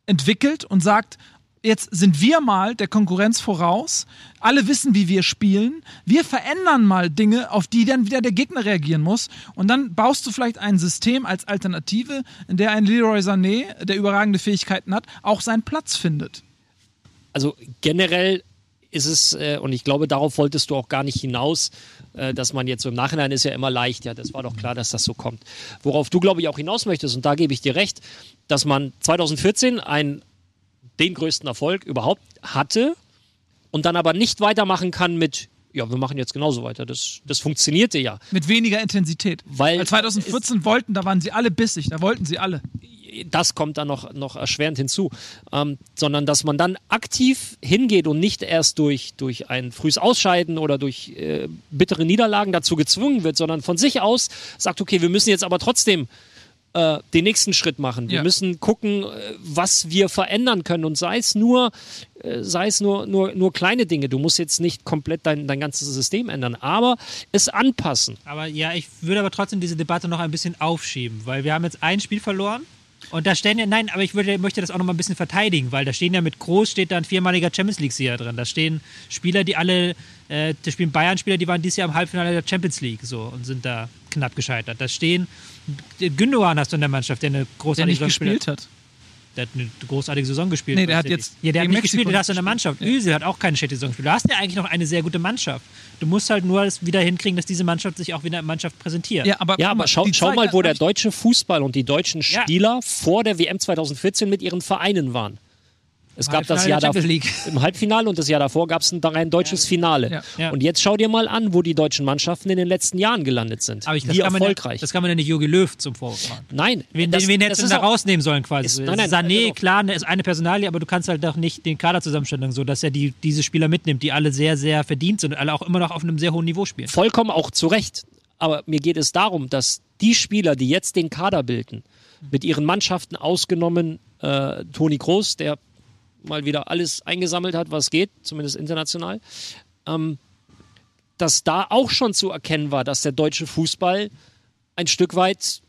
entwickelt und sagt, jetzt sind wir mal der Konkurrenz voraus, alle wissen, wie wir spielen, wir verändern mal Dinge, auf die dann wieder der Gegner reagieren muss und dann baust du vielleicht ein System als Alternative, in der ein Leroy Sané, der überragende Fähigkeiten hat, auch seinen Platz findet. Also generell ist es, äh, und ich glaube, darauf wolltest du auch gar nicht hinaus, äh, dass man jetzt so im Nachhinein ist ja immer leicht, ja, das war doch klar, dass das so kommt. Worauf du, glaube ich, auch hinaus möchtest, und da gebe ich dir recht, dass man 2014 ein, den größten Erfolg überhaupt hatte und dann aber nicht weitermachen kann mit, ja, wir machen jetzt genauso weiter. Das, das funktionierte ja. Mit weniger Intensität. Weil Weil 2014 wollten, da waren sie alle bissig, da wollten sie alle. das kommt dann noch, noch erschwerend hinzu, ähm, sondern dass man dann aktiv hingeht und nicht erst durch, durch ein frühes Ausscheiden oder durch äh, bittere Niederlagen dazu gezwungen wird, sondern von sich aus sagt, okay, wir müssen jetzt aber trotzdem äh, den nächsten Schritt machen. Wir Ja. müssen gucken, äh, was wir verändern können und sei es nur, äh, sei es nur, nur, nur kleine Dinge. Du musst jetzt nicht komplett dein, dein ganzes System ändern, aber es anpassen. Aber ja, ich würde aber trotzdem diese Debatte noch ein bisschen aufschieben, weil wir haben jetzt ein Spiel verloren. Und da stehen ja, nein, aber ich würde, möchte das auch noch mal ein bisschen verteidigen, weil da stehen ja mit Groß steht da ein viermaliger Champions League-Sieger drin. Da stehen Spieler, die alle, äh, da spielen Bayern-Spieler, die waren dieses Jahr im Halbfinale der Champions League so und sind da knapp gescheitert. Da stehen Gündogan hast du in der Mannschaft, der eine Der großartige nicht Saison spielt. gespielt hat. Der hat eine großartige Saison gespielt. Nee, der hat tatsächlich. jetzt Ja, der hat nicht gespielt, der hast du in der. Mannschaft. Özil hat auch keine schlechte Saison gespielt. Du hast ja eigentlich noch eine sehr gute Mannschaft. Du musst halt nur es wieder hinkriegen, dass diese Mannschaft sich auch wieder in Mannschaft präsentiert. Ja, aber, Ja, aber schau, schau mal, wo der deutsche Fußball und die deutschen Ja. Spieler vor der WM 2014 mit ihren Vereinen waren. Es gab das Jahr davor, im Halbfinale und das Jahr davor gab es ein, deutsches Finale. Und jetzt schau dir mal an, wo die deutschen Mannschaften in den letzten Jahren gelandet sind. Aber ich, das, Wie man ja, erfolgreich. das kann man ja nicht Jogi Löw zum Vorwurf machen. nein, Wen, das, wen hättest du da rausnehmen sollen quasi? Ist- nein, nein, Sané, also- klar, ist eine Personalie, aber du kannst halt doch nicht den Kaderzusammenstellung so, dass er die, diese Spieler mitnimmt, die alle sehr, sehr verdient sind und alle auch immer noch auf einem sehr hohen Niveau spielen. vollkommen auch zu Recht. Aber mir geht es darum, dass die Spieler, die jetzt den Kader bilden, mit ihren Mannschaften ausgenommen äh, Toni Kroos, der mal wieder alles eingesammelt hat, was geht, zumindest international, ähm, dass da auch schon zu erkennen war, dass der deutsche Fußball ein Stück weit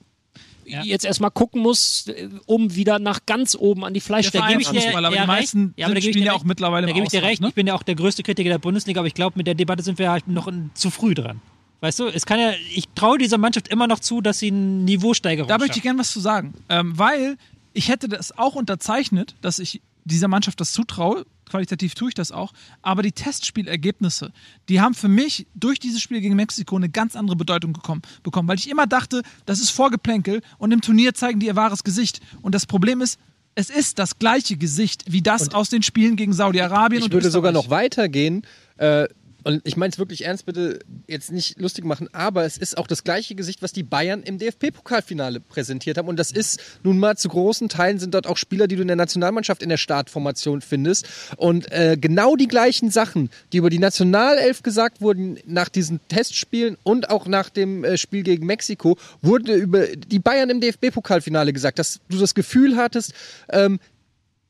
Ja. jetzt erstmal gucken muss, äh, um wieder nach ganz oben an die ich dir- Vereinsfußball, aber die meisten. Ja, aber da sind, gebe ich spielen dir ja recht. auch mittlerweile Da gebe ich dir recht, ne? ich bin ja auch der größte Kritiker der Bundesliga, aber ich glaube, mit der Debatte sind wir halt noch zu früh dran. Weißt du, es kann ja, ich traue dieser Mannschaft immer noch zu, dass sie eine Niveausteigerung Da möchte ich gerne was zu sagen, ähm, weil ich hätte das auch unterzeichnet, dass ich dieser Mannschaft das zutraue. Qualitativ tue ich das auch. Aber die Testspielergebnisse, die haben für mich durch dieses Spiel gegen Mexiko eine ganz andere Bedeutung gekommen, bekommen, weil ich immer dachte, das ist Vorgeplänkel und im Turnier zeigen die ihr wahres Gesicht. Und das Problem ist, es ist das gleiche Gesicht wie das aus den Spielen gegen Saudi-Arabien Ich und würde sogar Österreich. noch weitergehen. Äh, und ich meine es wirklich ernst, bitte jetzt nicht lustig machen, aber es ist auch das gleiche Gesicht, was die Bayern im DFB-Pokalfinale präsentiert haben. Und das ist nun mal zu großen Teilen sind dort auch Spieler, die du in der Nationalmannschaft in der Startformation findest. Und äh, genau die gleichen Sachen, die über die Nationalelf gesagt wurden nach diesen Testspielen und auch nach dem äh, Spiel gegen Mexiko, wurde über die Bayern im DFB-Pokalfinale gesagt, dass du das Gefühl hattest, ähm,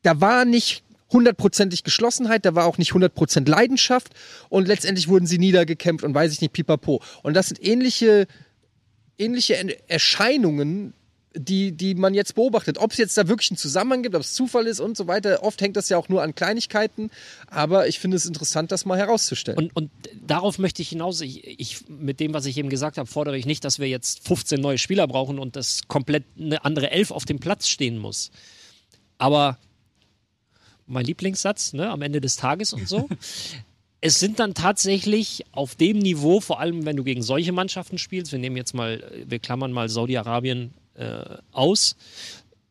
da war nicht hundertprozentig Geschlossenheit, da war auch nicht 100% Leidenschaft und letztendlich wurden sie niedergekämpft und weiß ich nicht, pipapo. Und das sind ähnliche, ähnliche En- Erscheinungen, die, die man jetzt beobachtet. Ob es jetzt da wirklich einen Zusammenhang gibt, ob es Zufall ist und so weiter. Oft hängt das ja auch nur an Kleinigkeiten, aber ich finde es interessant, das mal herauszustellen. Und, und darauf möchte ich hinaus. Ich, ich, mit dem, was ich eben gesagt habe, fordere ich nicht, dass wir jetzt 15 neue Spieler brauchen und das komplett eine andere Elf auf dem Platz stehen muss. Aber mein Lieblingssatz, ne, am Ende des Tages und so. es sind dann tatsächlich auf dem Niveau, vor allem wenn du gegen solche Mannschaften spielst, wir nehmen jetzt mal, wir klammern mal Saudi-Arabien äh, aus,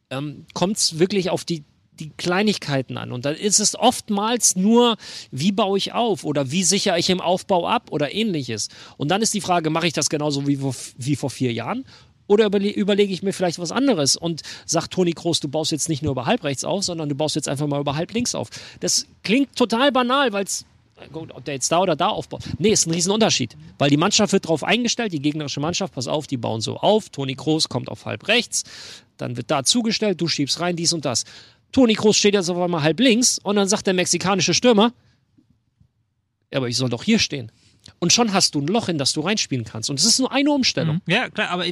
ähm, kommt es wirklich auf die, die Kleinigkeiten an. Und dann ist es oftmals nur, wie baue ich auf oder wie sichere ich im Aufbau ab oder ähnliches. Und dann ist die Frage, mache ich das genauso wie, vor- wie vor vier Jahren? Oder überle überlege ich mir vielleicht was anderes und sag Toni Kroos, du baust jetzt nicht nur über halb rechts auf, sondern du baust jetzt einfach mal über halb links auf. Das klingt total banal, weil es Gut, ob der jetzt da oder da aufbaut. Nee, ist ein Riesenunterschied. Weil die Mannschaft wird darauf eingestellt, die gegnerische Mannschaft, pass auf, die bauen so auf. Toni Kroos kommt auf halb rechts, dann wird da zugestellt, du schiebst rein, dies und das. Toni Kroos steht jetzt auf einmal halb links und dann sagt der mexikanische Stürmer, ja, aber ich soll doch hier stehen. Und schon hast du ein Loch, in das du reinspielen kannst. Und es ist nur eine Umstellung. Ja, klar, aber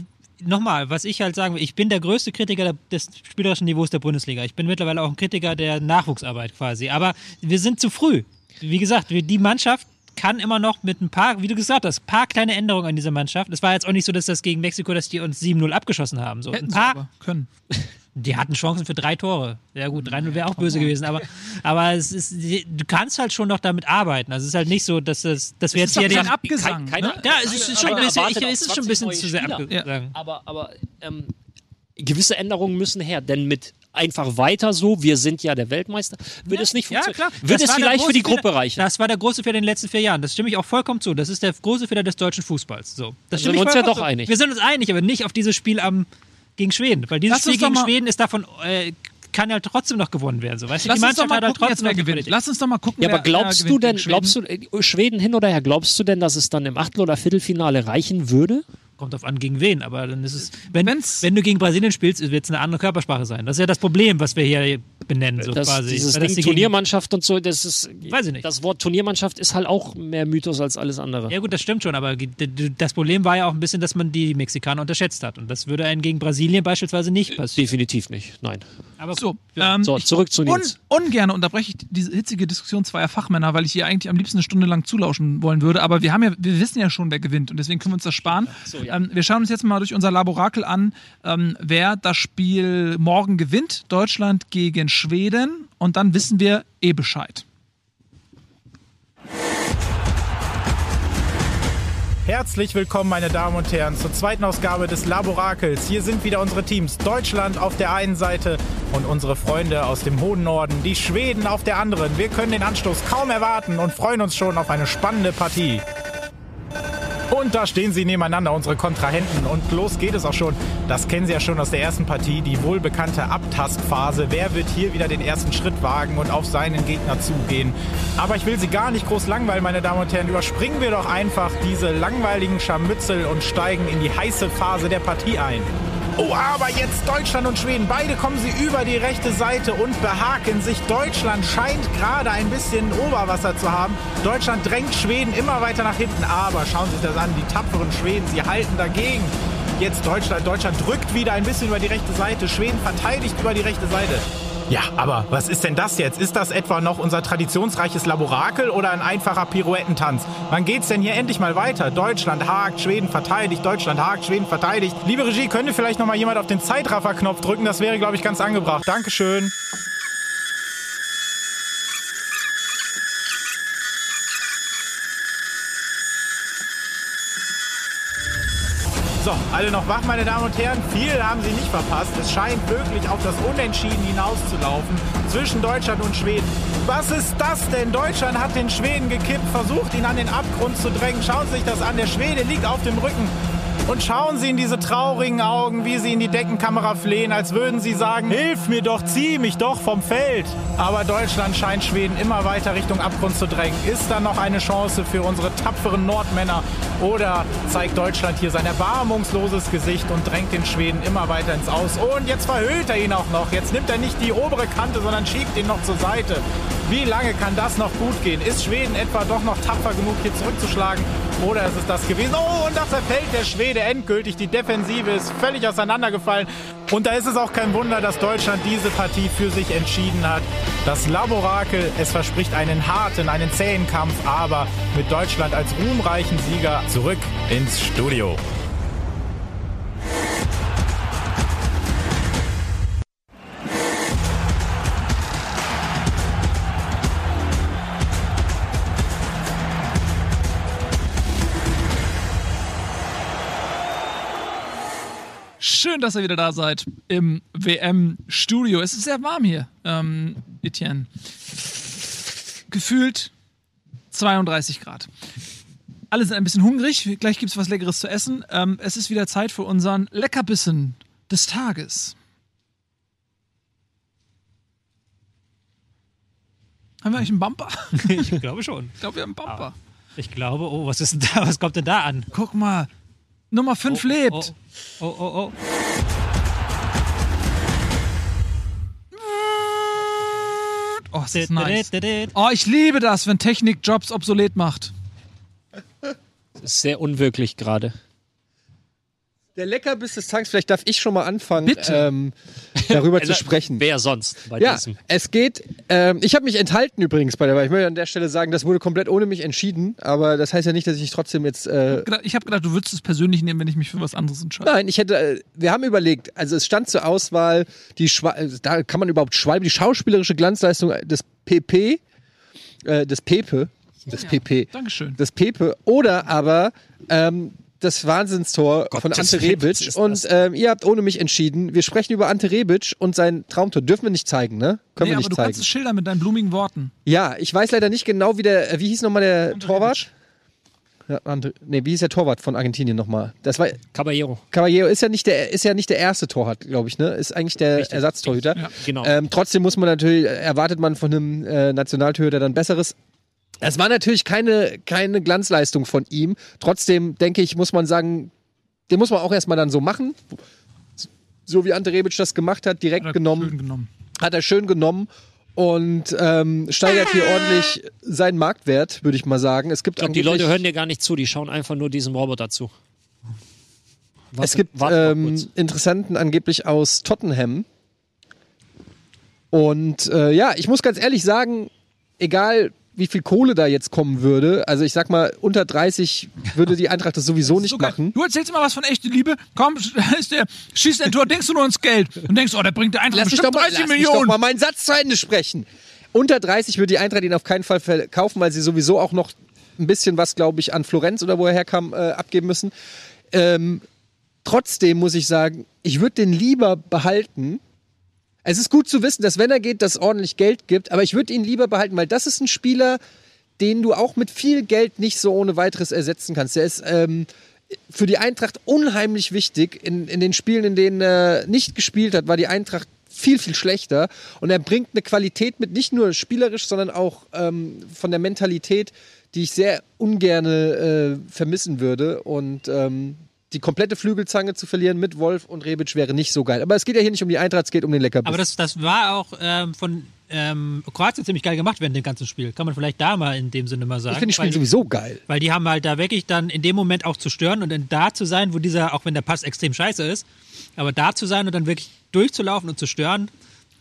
nochmal, was ich halt sagen will, ich bin der größte Kritiker des spielerischen Niveaus der Bundesliga. Ich bin mittlerweile auch ein Kritiker der Nachwuchsarbeit quasi. Aber wir sind zu früh. Wie gesagt, die Mannschaft kann immer noch mit ein paar, wie du gesagt hast, ein paar kleine Änderungen an dieser Mannschaft. Es war jetzt auch nicht so, dass das gegen Mexiko, dass die uns 7-0 abgeschossen haben. So, ein Hätten sie paar, können. die hatten Chancen für drei Tore. Ja gut, 3-0 wäre auch böse gewesen, aber, aber es ist, du kannst halt schon noch damit arbeiten. Also es ist halt nicht so, dass, das, dass wir ist jetzt hier den... Abgesang. Kein- keine- ne? Ja, es ist schon ein bisschen, ich, es ist schon ein 20 bisschen zu sehr Spieler. abgesagt. Aber, aber ähm, gewisse Änderungen müssen her, denn mit einfach weiter so, wir sind ja der Weltmeister, wird es nicht Ja, funktionieren. klar. Wird Das es vielleicht für die Gruppe reichen. Das war der große Fehler in den letzten vier Jahren. Das stimme ich auch vollkommen zu. Das ist der große Fehler des deutschen Fußballs. So. Das sind wir uns ja doch zu. einig. Wir sind uns einig, aber nicht auf dieses Spiel am, gegen Schweden. Weil dieses Lass Spiel gegen Schweden ist davon, äh, kann ja trotzdem noch gewonnen werden. So. Weißt du, Lass die uns doch Mannschaft mal hat halt gucken, jetzt, trotzdem noch gewinnt. Lass uns doch mal gucken, Ja, aber glaubst wer du denn, glaubst du, äh, Schweden hin oder her, glaubst du denn, dass es dann im Achtel- oder Viertelfinale reichen würde? Kommt drauf an, gegen wen. Aber dann ist es, wenn, Wenn's- wenn du gegen Brasilien spielst, wird es eine andere Körpersprache sein. Das ist ja das Problem, was wir hier benennen. So Das, quasi. dieses Ding die Turniermannschaft und so, das ist, Weiß ich nicht. das Wort Turniermannschaft ist halt auch mehr Mythos als alles andere. Ja gut, das stimmt schon, aber das Problem war ja auch ein bisschen, dass man die Mexikaner unterschätzt hat. Und das würde einen gegen Brasilien beispielsweise nicht passieren. Definitiv nicht, nein. Aber So, ähm, So, zurück zu un Nils. ungern unterbreche ich diese hitzige Diskussion zweier Fachmänner, weil ich hier eigentlich am liebsten eine Stunde lang zulauschen wollen würde. Aber wir haben ja, wir wissen ja schon, wer gewinnt und deswegen können wir uns das sparen. So, ja. Ähm, wir schauen uns jetzt mal durch unser Laborakel an, ähm, wer das Spiel morgen gewinnt. Deutschland gegen Schweden und dann wissen wir eh Bescheid. Herzlich willkommen, meine Damen und Herren, zur zweiten Ausgabe des Laborakels. Hier sind wieder unsere Teams. Deutschland auf der einen Seite und unsere Freunde aus dem hohen Norden, die Schweden auf der anderen. Wir können den Anstoß kaum erwarten und freuen uns schon auf eine spannende Partie. Und da stehen sie nebeneinander, unsere Kontrahenten. Und los geht es auch schon. Das kennen Sie ja schon aus der ersten Partie, die wohlbekannte Abtastphase. Wer wird hier wieder den ersten Schritt wagen und auf seinen Gegner zugehen? Aber ich will Sie gar nicht groß langweilen, meine Damen und Herren. Überspringen wir doch einfach diese langweiligen Scharmützel und steigen in die heiße Phase der Partie ein. Oh, aber jetzt Deutschland und Schweden. Beide kommen sie über die rechte Seite und behaken sich. Deutschland scheint gerade ein bisschen Oberwasser zu haben. Deutschland drängt Schweden immer weiter nach hinten. Aber schauen Sie sich das an, die tapferen Schweden, sie halten dagegen. Jetzt Deutschland. Deutschland drückt wieder ein bisschen über die rechte Seite. Schweden verteidigt über die rechte Seite. Ja, aber was ist denn das jetzt? Ist das etwa noch unser traditionsreiches Laborakel oder ein einfacher Pirouettentanz? Wann geht's denn hier endlich mal weiter? Deutschland hakt, Schweden verteidigt, Deutschland hakt, Schweden verteidigt. Liebe Regie, könnte vielleicht noch mal jemand auf den Zeitraffer-Knopf drücken? Das wäre, glaube ich, ganz angebracht. Dankeschön. So, alle noch wach, meine Damen und Herren. Viel haben Sie nicht verpasst. Es scheint wirklich auf das Unentschieden hinauszulaufen zwischen Deutschland und Schweden. Was ist das denn? Deutschland hat den Schweden gekippt, versucht ihn an den Abgrund zu drängen. Schauen Sie sich das an. Der Schwede liegt auf dem Rücken. Und schauen Sie in diese traurigen Augen, wie sie in die Deckenkamera flehen, als würden sie sagen, Hilf mir doch, zieh mich doch vom Feld. Aber Deutschland scheint Schweden immer weiter Richtung Abgrund zu drängen. Ist da noch eine Chance für unsere tapferen Nordmänner? Oder zeigt Deutschland hier sein erbarmungsloses Gesicht und drängt den Schweden immer weiter ins Aus? Und jetzt verhüllt er ihn auch noch. Jetzt nimmt er nicht die obere Kante, sondern schiebt ihn noch zur Seite. Wie lange kann das noch gut gehen? Ist Schweden etwa doch noch tapfer genug, hier zurückzuschlagen? Oder ist es das gewesen? Oh, und da verfällt der Schwede endgültig. Die Defensive ist völlig auseinandergefallen. Und da ist es auch kein Wunder, dass Deutschland diese Partie für sich entschieden hat. Das Laborakel, es verspricht einen harten, einen zähen Kampf, aber mit Deutschland als ruhmreichen Sieger zurück ins Studio. Schön, dass ihr wieder da seid im WM-Studio. Es ist sehr warm hier, ähm, Etienne. Gefühlt 32 Grad. Alle sind ein bisschen hungrig. Gleich gibt es was Leckeres zu essen. Ähm, es ist wieder Zeit für unseren Leckerbissen des Tages. Haben wir eigentlich einen Bumper? Ich glaube schon. Ich glaube, wir haben einen Bumper. Ich glaube, oh, was ist denn da? Was kommt denn da an? Guck mal. Nummer 5 lebt. Oh, oh, oh. oh. Oh, das ist nice. Oh, ich liebe das, wenn Technik Jobs obsolet macht. Das ist sehr unwirklich gerade. Der Leckerbiss des Tages, vielleicht darf ich schon mal anfangen, Bitte. ähm, darüber zu sprechen. Wer sonst bei Ja, diesem? es geht. Ähm, ich habe mich enthalten übrigens bei der Wahl. Ich möchte an der Stelle sagen, das wurde komplett ohne mich entschieden. Aber das heißt ja nicht, dass ich trotzdem jetzt. Äh, Ich habe gedacht, du würdest es persönlich nehmen, wenn ich mich für was anderes entscheide. Nein, ich hätte. äh, Wir haben überlegt. Also es stand zur Auswahl die. Schwa äh, da kann man überhaupt Schwalbe, die schauspielerische Glanzleistung des PP, äh, des Pepe, des PP, Dankeschön. des Pepe oder aber ähm, das Wahnsinnstor von Gottes Ante Rebic. Und ähm, ihr habt ohne mich entschieden. Wir sprechen über Ante Rebic und sein Traumtor. Dürfen wir nicht zeigen, ne? Können nee, wir aber nicht du zeigen. kannst es schildern mit deinen blumigen Worten. Ja, ich weiß leider nicht genau, wie der, wie hieß nochmal der Ante Torwart? Ja, Ante, nee, wie hieß der Torwart von Argentinien nochmal? Das war, Caballero. Caballero ist ja nicht der, ist ja nicht der erste Torwart, glaube ich, ne? Ist eigentlich der Ersatztorhüter. Ja. Genau. Ähm, trotzdem muss man natürlich, erwartet man von einem äh, Nationaltorhüter dann Besseres. Es war natürlich keine, keine Glanzleistung von ihm. Trotzdem denke ich, muss man sagen, den muss man auch erstmal dann so machen. So wie Ante Rebic das gemacht hat, direkt Hat er genommen schön genommen. hat er schön genommen und ähm, steigert hier ordentlich seinen Marktwert, würde ich mal sagen. Es gibt Ich glaube, die Leute hören dir gar nicht zu, die schauen einfach nur diesem Roboter zu. Warte, Es gibt ähm. Interessenten angeblich aus Tottenham. Und äh, ja, ich muss ganz ehrlich sagen, egal wie viel Kohle da jetzt kommen würde, also ich sag mal, unter 30 würde die Eintracht das sowieso nicht So machen. Du erzählst immer was von echte Liebe. Komm, schießt ein Tor, denkst du nur ans Geld. Und denkst, oh, der bringt der Eintracht Lass bestimmt doch mal, 30 lass mich Millionen. doch mal meinen Satz zu Ende sprechen. Unter 30 würde die Eintracht ihn auf keinen Fall verkaufen, weil sie sowieso auch noch ein bisschen was, glaube ich, an Florenz oder wo er herkam, äh, abgeben müssen. Ähm, trotzdem muss ich sagen, ich würde den lieber behalten. Es ist gut zu wissen, dass wenn er geht, das ordentlich Geld gibt, aber ich würde ihn lieber behalten, weil das ist ein Spieler, den du auch mit viel Geld nicht so ohne weiteres ersetzen kannst. Der ist ähm, für die Eintracht unheimlich wichtig. In, in den Spielen, in denen er nicht gespielt hat, war die Eintracht viel, viel schlechter. Und er bringt eine Qualität mit, nicht nur spielerisch, sondern auch ähm, von der Mentalität, die ich sehr ungerne äh, vermissen würde. Und ähm, die komplette Flügelzange zu verlieren mit Wolf und Rebic wäre nicht so geil. Aber es geht ja hier nicht um die Eintracht, es geht um den Leckerbissen. Aber das, das war auch ähm, von ähm, Kroatien ziemlich geil gemacht während dem ganzen Spiel. Kann man vielleicht da mal in dem Sinne mal sagen. ich finde die Spiele weil, sowieso geil. weil die haben halt da wirklich dann in dem Moment auch zu stören und dann da zu sein, wo dieser, auch wenn der Pass extrem scheiße ist, aber da zu sein und dann wirklich durchzulaufen und zu stören,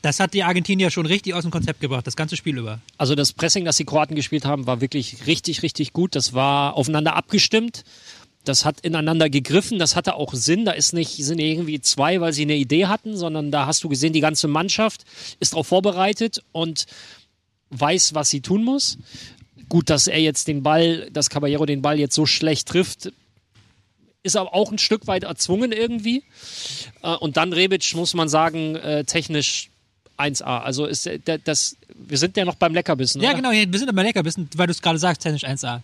das hat die Argentinier schon richtig aus dem Konzept gebracht, das ganze Spiel über. Also das Pressing, das die Kroaten gespielt haben, war wirklich richtig, richtig gut. Das war aufeinander abgestimmt. Das hat ineinander gegriffen, das hatte auch Sinn. Da ist nicht, sind irgendwie zwei, weil sie eine Idee hatten, sondern da hast du gesehen, die ganze Mannschaft ist darauf vorbereitet und weiß, was sie tun muss. Gut, dass er jetzt den Ball, dass Caballero den Ball jetzt so schlecht trifft, ist aber auch ein Stück weit erzwungen irgendwie. Äh, Und dann Rebic, muss man sagen, äh, technisch 1A. Also ist das, wir sind ja noch beim Leckerbissen. Ja, oder? genau, wir sind aber Leckerbissen, weil du es gerade sagst, technisch 1A.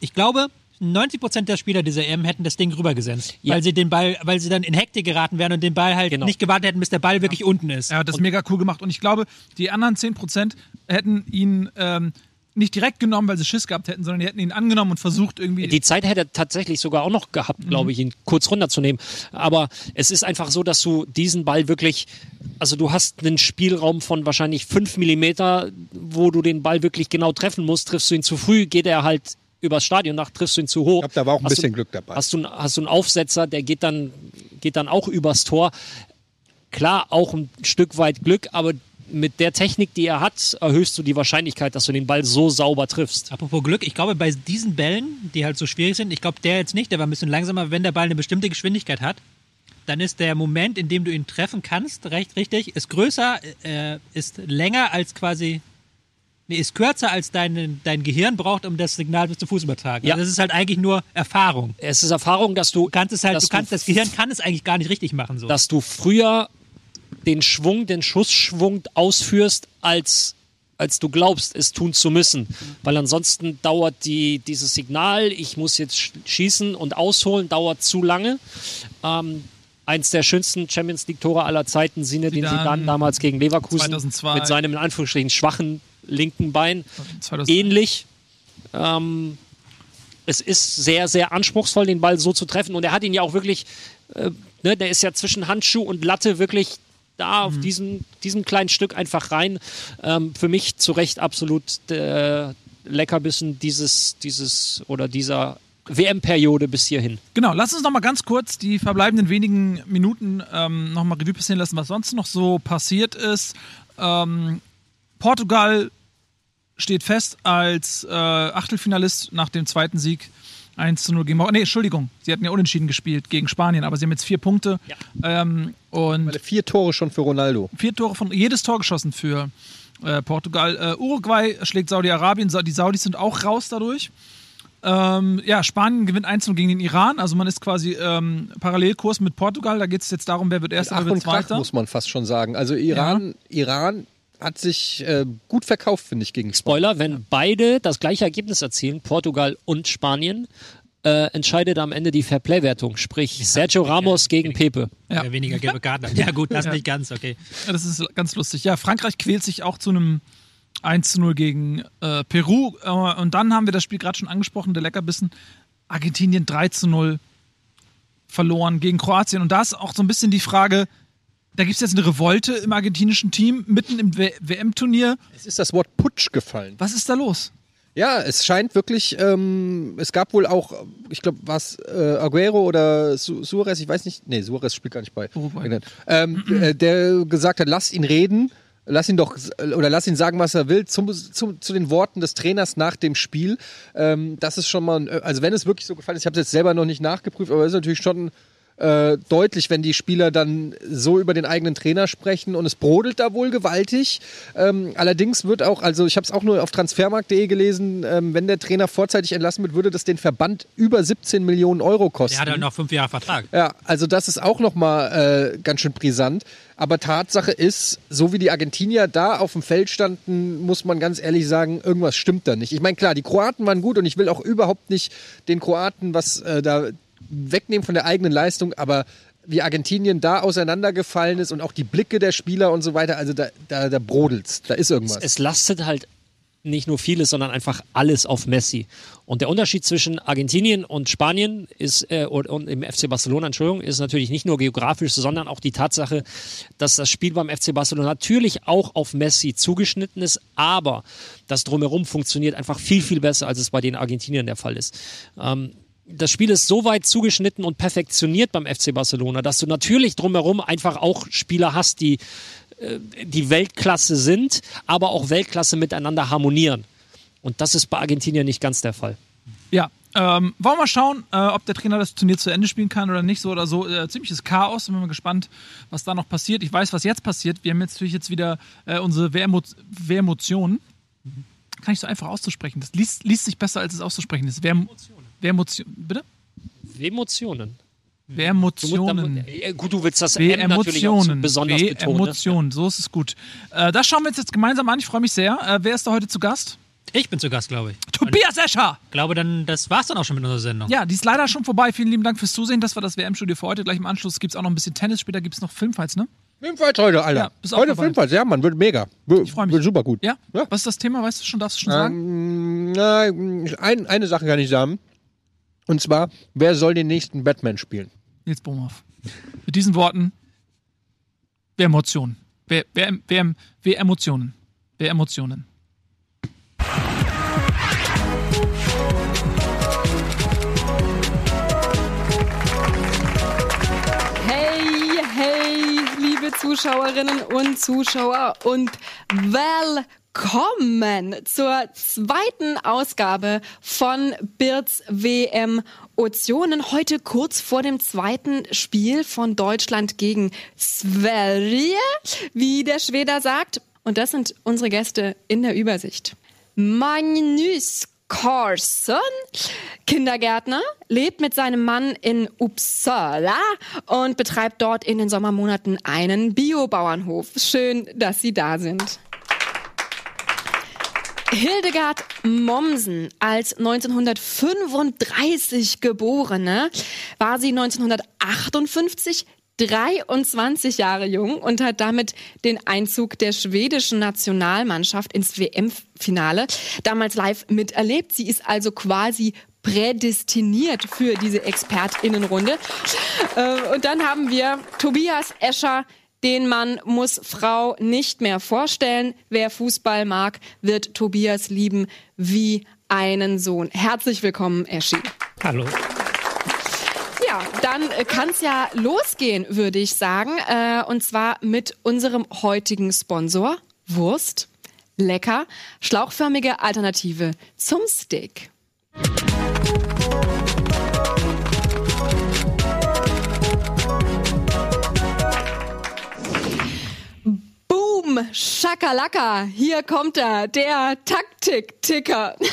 Ich glaube, 90% der Spieler dieser EM hätten das Ding rübergesenzt, Ja. weil sie den Ball, weil sie dann in Hektik geraten wären und den Ball halt Genau. nicht gewartet hätten, bis der Ball wirklich unten ist. Er hat das mega cool gemacht. Und ich glaube, die anderen 10% hätten ihn ähm, nicht direkt genommen, weil sie Schiss gehabt hätten, sondern die hätten ihn angenommen und versucht irgendwie. Die Zeit hätte er tatsächlich sogar auch noch gehabt, Mhm. glaube ich, ihn kurz runterzunehmen. Aber es ist einfach so, dass du diesen Ball wirklich, also du hast einen Spielraum von wahrscheinlich fünf Millimeter, wo du den Ball wirklich genau treffen musst. Triffst du ihn zu früh, geht er halt übers Stadion nach, triffst du ihn zu hoch. Ich glaube, da war auch ein Hast bisschen du, Glück dabei. Hast du, hast du einen Aufsetzer, der geht dann, geht dann auch übers Tor. Klar, auch ein Stück weit Glück, aber mit der Technik, die er hat, erhöhst du die Wahrscheinlichkeit, dass du den Ball so sauber triffst. Apropos Glück, ich glaube, bei diesen Bällen, die halt so schwierig sind, ich glaube, der jetzt nicht, der war ein bisschen langsamer, wenn der Ball eine bestimmte Geschwindigkeit hat, dann ist der Moment, in dem du ihn treffen kannst, recht richtig, ist größer, äh, ist länger als quasi nee, ist kürzer als dein, dein Gehirn braucht, um das Signal bis zum Fuß übertragen. Ja. Also das ist halt eigentlich nur Erfahrung. Es ist Erfahrung, dass du, Du kannst es halt, du kannst, das Gehirn kann es eigentlich gar nicht richtig machen. So. dass du früher den Schwung, den Schussschwung ausführst, als, als du glaubst, es tun zu müssen. Weil ansonsten dauert die, dieses Signal, ich muss jetzt sch- schießen und ausholen, dauert zu lange. Ähm, eins der schönsten Champions League-Tore aller Zeiten, Sinne, den Zidane, Zidane damals gegen Leverkusen 2002. mit seinem in Anführungsstrichen schwachen linken Bein. 2000. Ähnlich. Ähm, es ist sehr, sehr anspruchsvoll, den Ball so zu treffen. Und er hat ihn ja auch wirklich, äh, ne, der ist ja zwischen Handschuh und Latte wirklich da auf diesem, diesem kleinen Stück einfach rein. Ähm, für mich zu Recht absolut der Leckerbissen dieses, dieses oder dieser WM-Periode bis hierhin. Genau, lass uns noch mal ganz kurz die verbleibenden wenigen Minuten ähm, noch mal Revue passieren lassen, was sonst noch so passiert ist. Ähm, Portugal steht fest als äh, Achtelfinalist nach dem zweiten Sieg 1 zu 0 gegen Marokko. Nee, Entschuldigung, sie hatten ja unentschieden gespielt gegen Spanien, aber sie haben jetzt vier Punkte. Ähm, und Vier Tore schon für Ronaldo. vier Tore von jedes Tor geschossen für äh, Portugal. Äh, Uruguay schlägt Saudi-Arabien. Sa die Saudis sind auch raus dadurch. Ähm, ja, Spanien gewinnt 1 gegen den Iran. Also man ist quasi ähm, Parallelkurs mit Portugal. Da geht es jetzt darum, wer wird erster, wer wird und Krach, zweiter. muss man fast schon sagen. Also Iran, Iran hat sich äh, gut verkauft, finde ich, gegen Spanien. Spoiler, wenn beide das gleiche Ergebnis erzielen, Portugal und Spanien, äh, entscheidet am Ende die Fairplay-Wertung. Sprich, Sergio Ramos gegen Pepe. Ja. Weniger gelbe Karten. Ja gut, das nicht ganz, okay. Ja, das ist ganz lustig. Ja, Frankreich quält sich auch zu einem 1 zu 0 gegen äh, Peru. Äh, und dann haben wir das Spiel gerade schon angesprochen, der Leckerbissen. Argentinien 3 zu 0 verloren gegen Kroatien. Und da ist auch so ein bisschen die Frage, da gibt es jetzt eine Revolte im argentinischen Team mitten im WM-Turnier. Es ist das Wort Putsch gefallen. Was ist da los? Ja, es scheint wirklich, ähm, es gab wohl auch, ich glaube, was, äh, Aguero oder Su Suarez, ich weiß nicht, nee, Suarez spielt gar nicht bei. Uruguay. Ähm, äh, der gesagt hat, lasst ihn reden, lass ihn doch, oder lass ihn sagen, was er will, zum, zum, zu den Worten des Trainers nach dem Spiel. Ähm, das ist schon mal, ein, also wenn es wirklich so gefallen ist, ich habe es jetzt selber noch nicht nachgeprüft, aber es ist natürlich schon äh, deutlich, wenn die Spieler dann so über den eigenen Trainer sprechen und es brodelt da wohl gewaltig. Ähm, allerdings wird auch, also ich habe es auch nur auf transfermarkt.de gelesen, ähm, wenn der Trainer vorzeitig entlassen wird, würde das den Verband über 17 Millionen Euro kosten. Der hat halt noch fünf Jahre Vertrag. Ja, also das ist auch nochmal äh, ganz schön brisant. Aber Tatsache ist, so wie die Argentinier da auf dem Feld standen, muss man ganz ehrlich sagen, irgendwas stimmt da nicht. Ich meine, klar, die Kroaten waren gut und ich will auch überhaupt nicht den Kroaten was äh, da wegnehmen von der eigenen Leistung, aber wie Argentinien da auseinandergefallen ist und auch die Blicke der Spieler und so weiter, also da, da, da brodelt's, da ist irgendwas. Es lastet halt nicht nur vieles, sondern einfach alles auf Messi. Und der Unterschied zwischen Argentinien und Spanien ist, äh, und, und im FC Barcelona, Entschuldigung, ist natürlich nicht nur geografisch, sondern auch die Tatsache, dass das Spiel beim FC Barcelona natürlich auch auf Messi zugeschnitten ist, aber das Drumherum funktioniert einfach viel, viel besser, als es bei den Argentiniern der Fall ist. Ähm, das Spiel ist so weit zugeschnitten und perfektioniert beim FC Barcelona, dass du natürlich drumherum einfach auch Spieler hast, die äh, die Weltklasse sind, aber auch Weltklasse miteinander harmonieren. Und das ist bei Argentinien nicht ganz der Fall. Ja, ähm, wollen wir mal schauen, äh, ob der Trainer das Turnier zu Ende spielen kann oder nicht. So oder so. Äh, ziemliches Chaos. Bin mal gespannt, was da noch passiert. Ich weiß, was jetzt passiert. Wir haben jetzt natürlich jetzt wieder äh, unsere Wehrmotionen. Kann ich so einfach auszusprechen. Das liest, liest sich besser, als es auszusprechen ist. Wehrmotionen. Wehrmotionen. Bitte? Emotionen. Wehrmotionen. Äh, Gut, du willst das M natürlich auch Emotionen. besonders betonen. ne? Emotionen, so ist es gut. Äh, das schauen wir uns jetzt gemeinsam an. Ich freue mich sehr. Äh, wer ist da heute zu Gast? Ich bin zu Gast, glaube ich. Tobias Escher! Ich glaube, dann, das war's dann auch schon mit unserer Sendung. Ja, die ist leider schon vorbei. Vielen lieben Dank fürs Zusehen. Das war das WM-Studio für heute. Gleich im Anschluss gibt es auch noch ein bisschen Tennis. Später gibt es noch Filmfights, ne? Filmfights heute, Alter. Ja, bist auch heute. Filmfights, ja, Mann, wird mega. Wird, Ich freu mich. Wird super gut. Ja? Ja. Was ist das Thema? Weißt du schon? Darfst du schon sagen? Ähm, na, ein, eine Sache kann ich sagen. Und zwar, wer soll den nächsten Batman spielen? Nils Bohmhoff. Mit diesen Worten. Wer Emotionen. Wer, wer, wer, wer Emotionen. Wer Emotionen. Hey, hey, liebe Zuschauerinnen und Zuschauer und willkommen zur zweiten Ausgabe von Birds WM Ozeanen. Heute kurz vor dem zweiten Spiel von Deutschland gegen Sverige, wie der Schweder sagt. Und das sind unsere Gäste in der Übersicht. Magnus Carson, Kindergärtner, lebt mit seinem Mann in Uppsala und betreibt dort in den Sommermonaten einen Biobauernhof. Schön, dass Sie da sind. Hildegard Mommsen, als 1935 geborene, war sie 1958 23 Jahre jung und hat damit den Einzug der schwedischen Nationalmannschaft ins WM-Finale damals live miterlebt. Sie ist also quasi prädestiniert für diese Expertinnenrunde. Äh, Und dann haben wir Tobias Escher, den Mann muss Frau nicht mehr vorstellen. Wer Fußball mag, wird Tobias lieben wie einen Sohn. Herzlich willkommen, Eschi. Hallo. Ja, dann kann es ja losgehen, würde ich sagen. Äh, und zwar mit unserem heutigen Sponsor, Wurst. Lecker, schlauchförmige Alternative zum Steak. Boom, Schakalaka, hier kommt er, der Taktik-Ticker.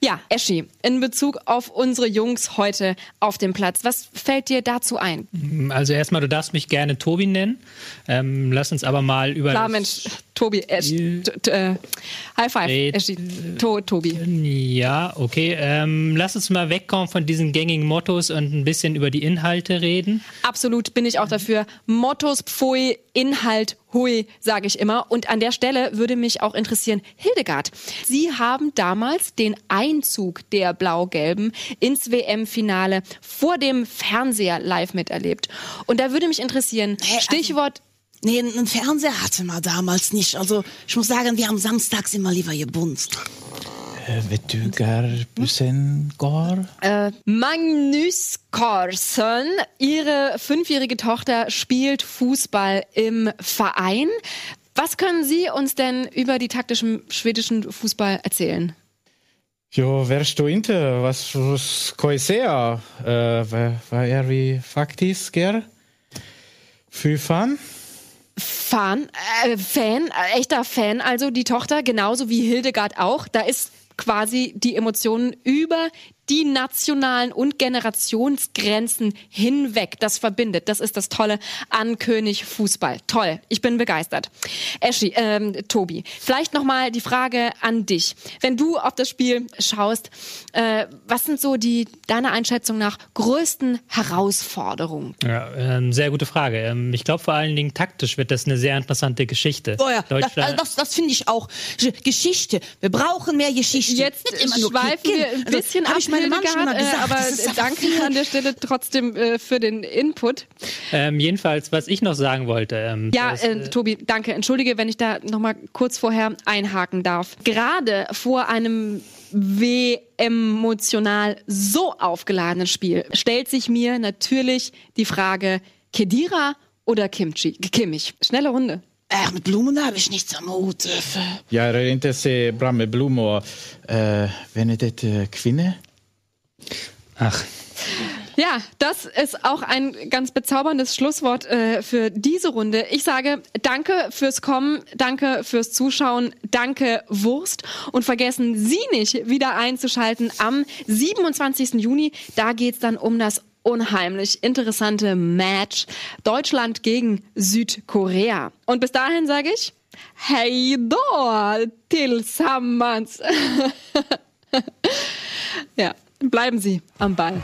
Ja, Eschi, in Bezug auf unsere Jungs heute auf dem Platz, was fällt dir dazu ein? Also erstmal, du darfst mich gerne Tobi nennen. Ähm, lass uns aber mal über. Klar, das- Mensch, Tobi, t- äh, High Five, Red- Eschi, to, Tobi. Ja, okay. Ähm, lass uns mal wegkommen von diesen gängigen Mottos und ein bisschen über die Inhalte reden. Absolut bin ich auch dafür. Mottos, Pfui, Inhalt, Hui, sage ich immer. Und an der Stelle würde mich auch interessieren, Hildegard, Sie haben damals den Einzug der Blau-Gelben ins WM-Finale vor dem Fernseher live miterlebt. Und da würde mich interessieren, Stichwort Nee, einen Fernseher hatte man damals nicht. Also ich muss sagen, wir haben samstags immer lieber gebunzt. Vet du gar bussen går? Äh, Magnus Carlsen, ihre fünfjährige Tochter spielt Fußball im Verein. Was können Sie uns denn über die taktischen schwedischen Fußball erzählen? Jo, värst du inte jag säga? Uh, vad, vad är vi faktiskt här? Fy fan. Äh, Fan, äh, echter Fan, also die Tochter, genauso wie Hildegard auch. Da ist quasi die Emotionen über die nationalen und Generationsgrenzen hinweg. Das verbindet. Das ist das Tolle an König Fußball. Toll. Ich bin begeistert. Eschi, ähm, Tobi, vielleicht nochmal die Frage an dich. Wenn du auf das Spiel schaust, äh, was sind so die deiner Einschätzung nach größten Herausforderungen? Ja, ähm, sehr gute Frage. Ähm, ich glaube vor allen Dingen taktisch wird das eine sehr interessante Geschichte. Oh ja, das, Deutschland, also das, das finde ich auch. Geschichte. Wir brauchen mehr Geschichte. Jetzt Nicht immer nur schweifen wir ein Also, bisschen hab ab, ich meinem Mann schon mal Hildegard, äh, gesagt. aber das danke an der Stelle trotzdem äh, für den Input. ähm, jedenfalls, was ich noch sagen wollte. Ähm, Ja, das, äh, Tobi, danke. Entschuldige, wenn ich da noch mal kurz vorher einhaken darf. Gerade vor einem emotional so aufgeladenen Spiel stellt sich mir natürlich die Frage Kedira oder Kimchi, Kimmich. Schnelle Runde. Ach, mit Blumen habe ich nichts am Hut. Äh, inte så bra med blommor. Uh, vem är det uh, kvinna? Ach, Ja, das ist auch ein ganz bezauberndes Schlusswort äh, für diese Runde. Ich sage danke fürs Kommen, danke fürs Zuschauen, danke Wurst und vergessen Sie nicht wieder einzuschalten am 27. Juni. Da geht's dann um das unheimlich interessante Match Deutschland gegen Südkorea. Und bis dahin sage ich Hej då tillsammans. ja, Bleiben Sie am Ball.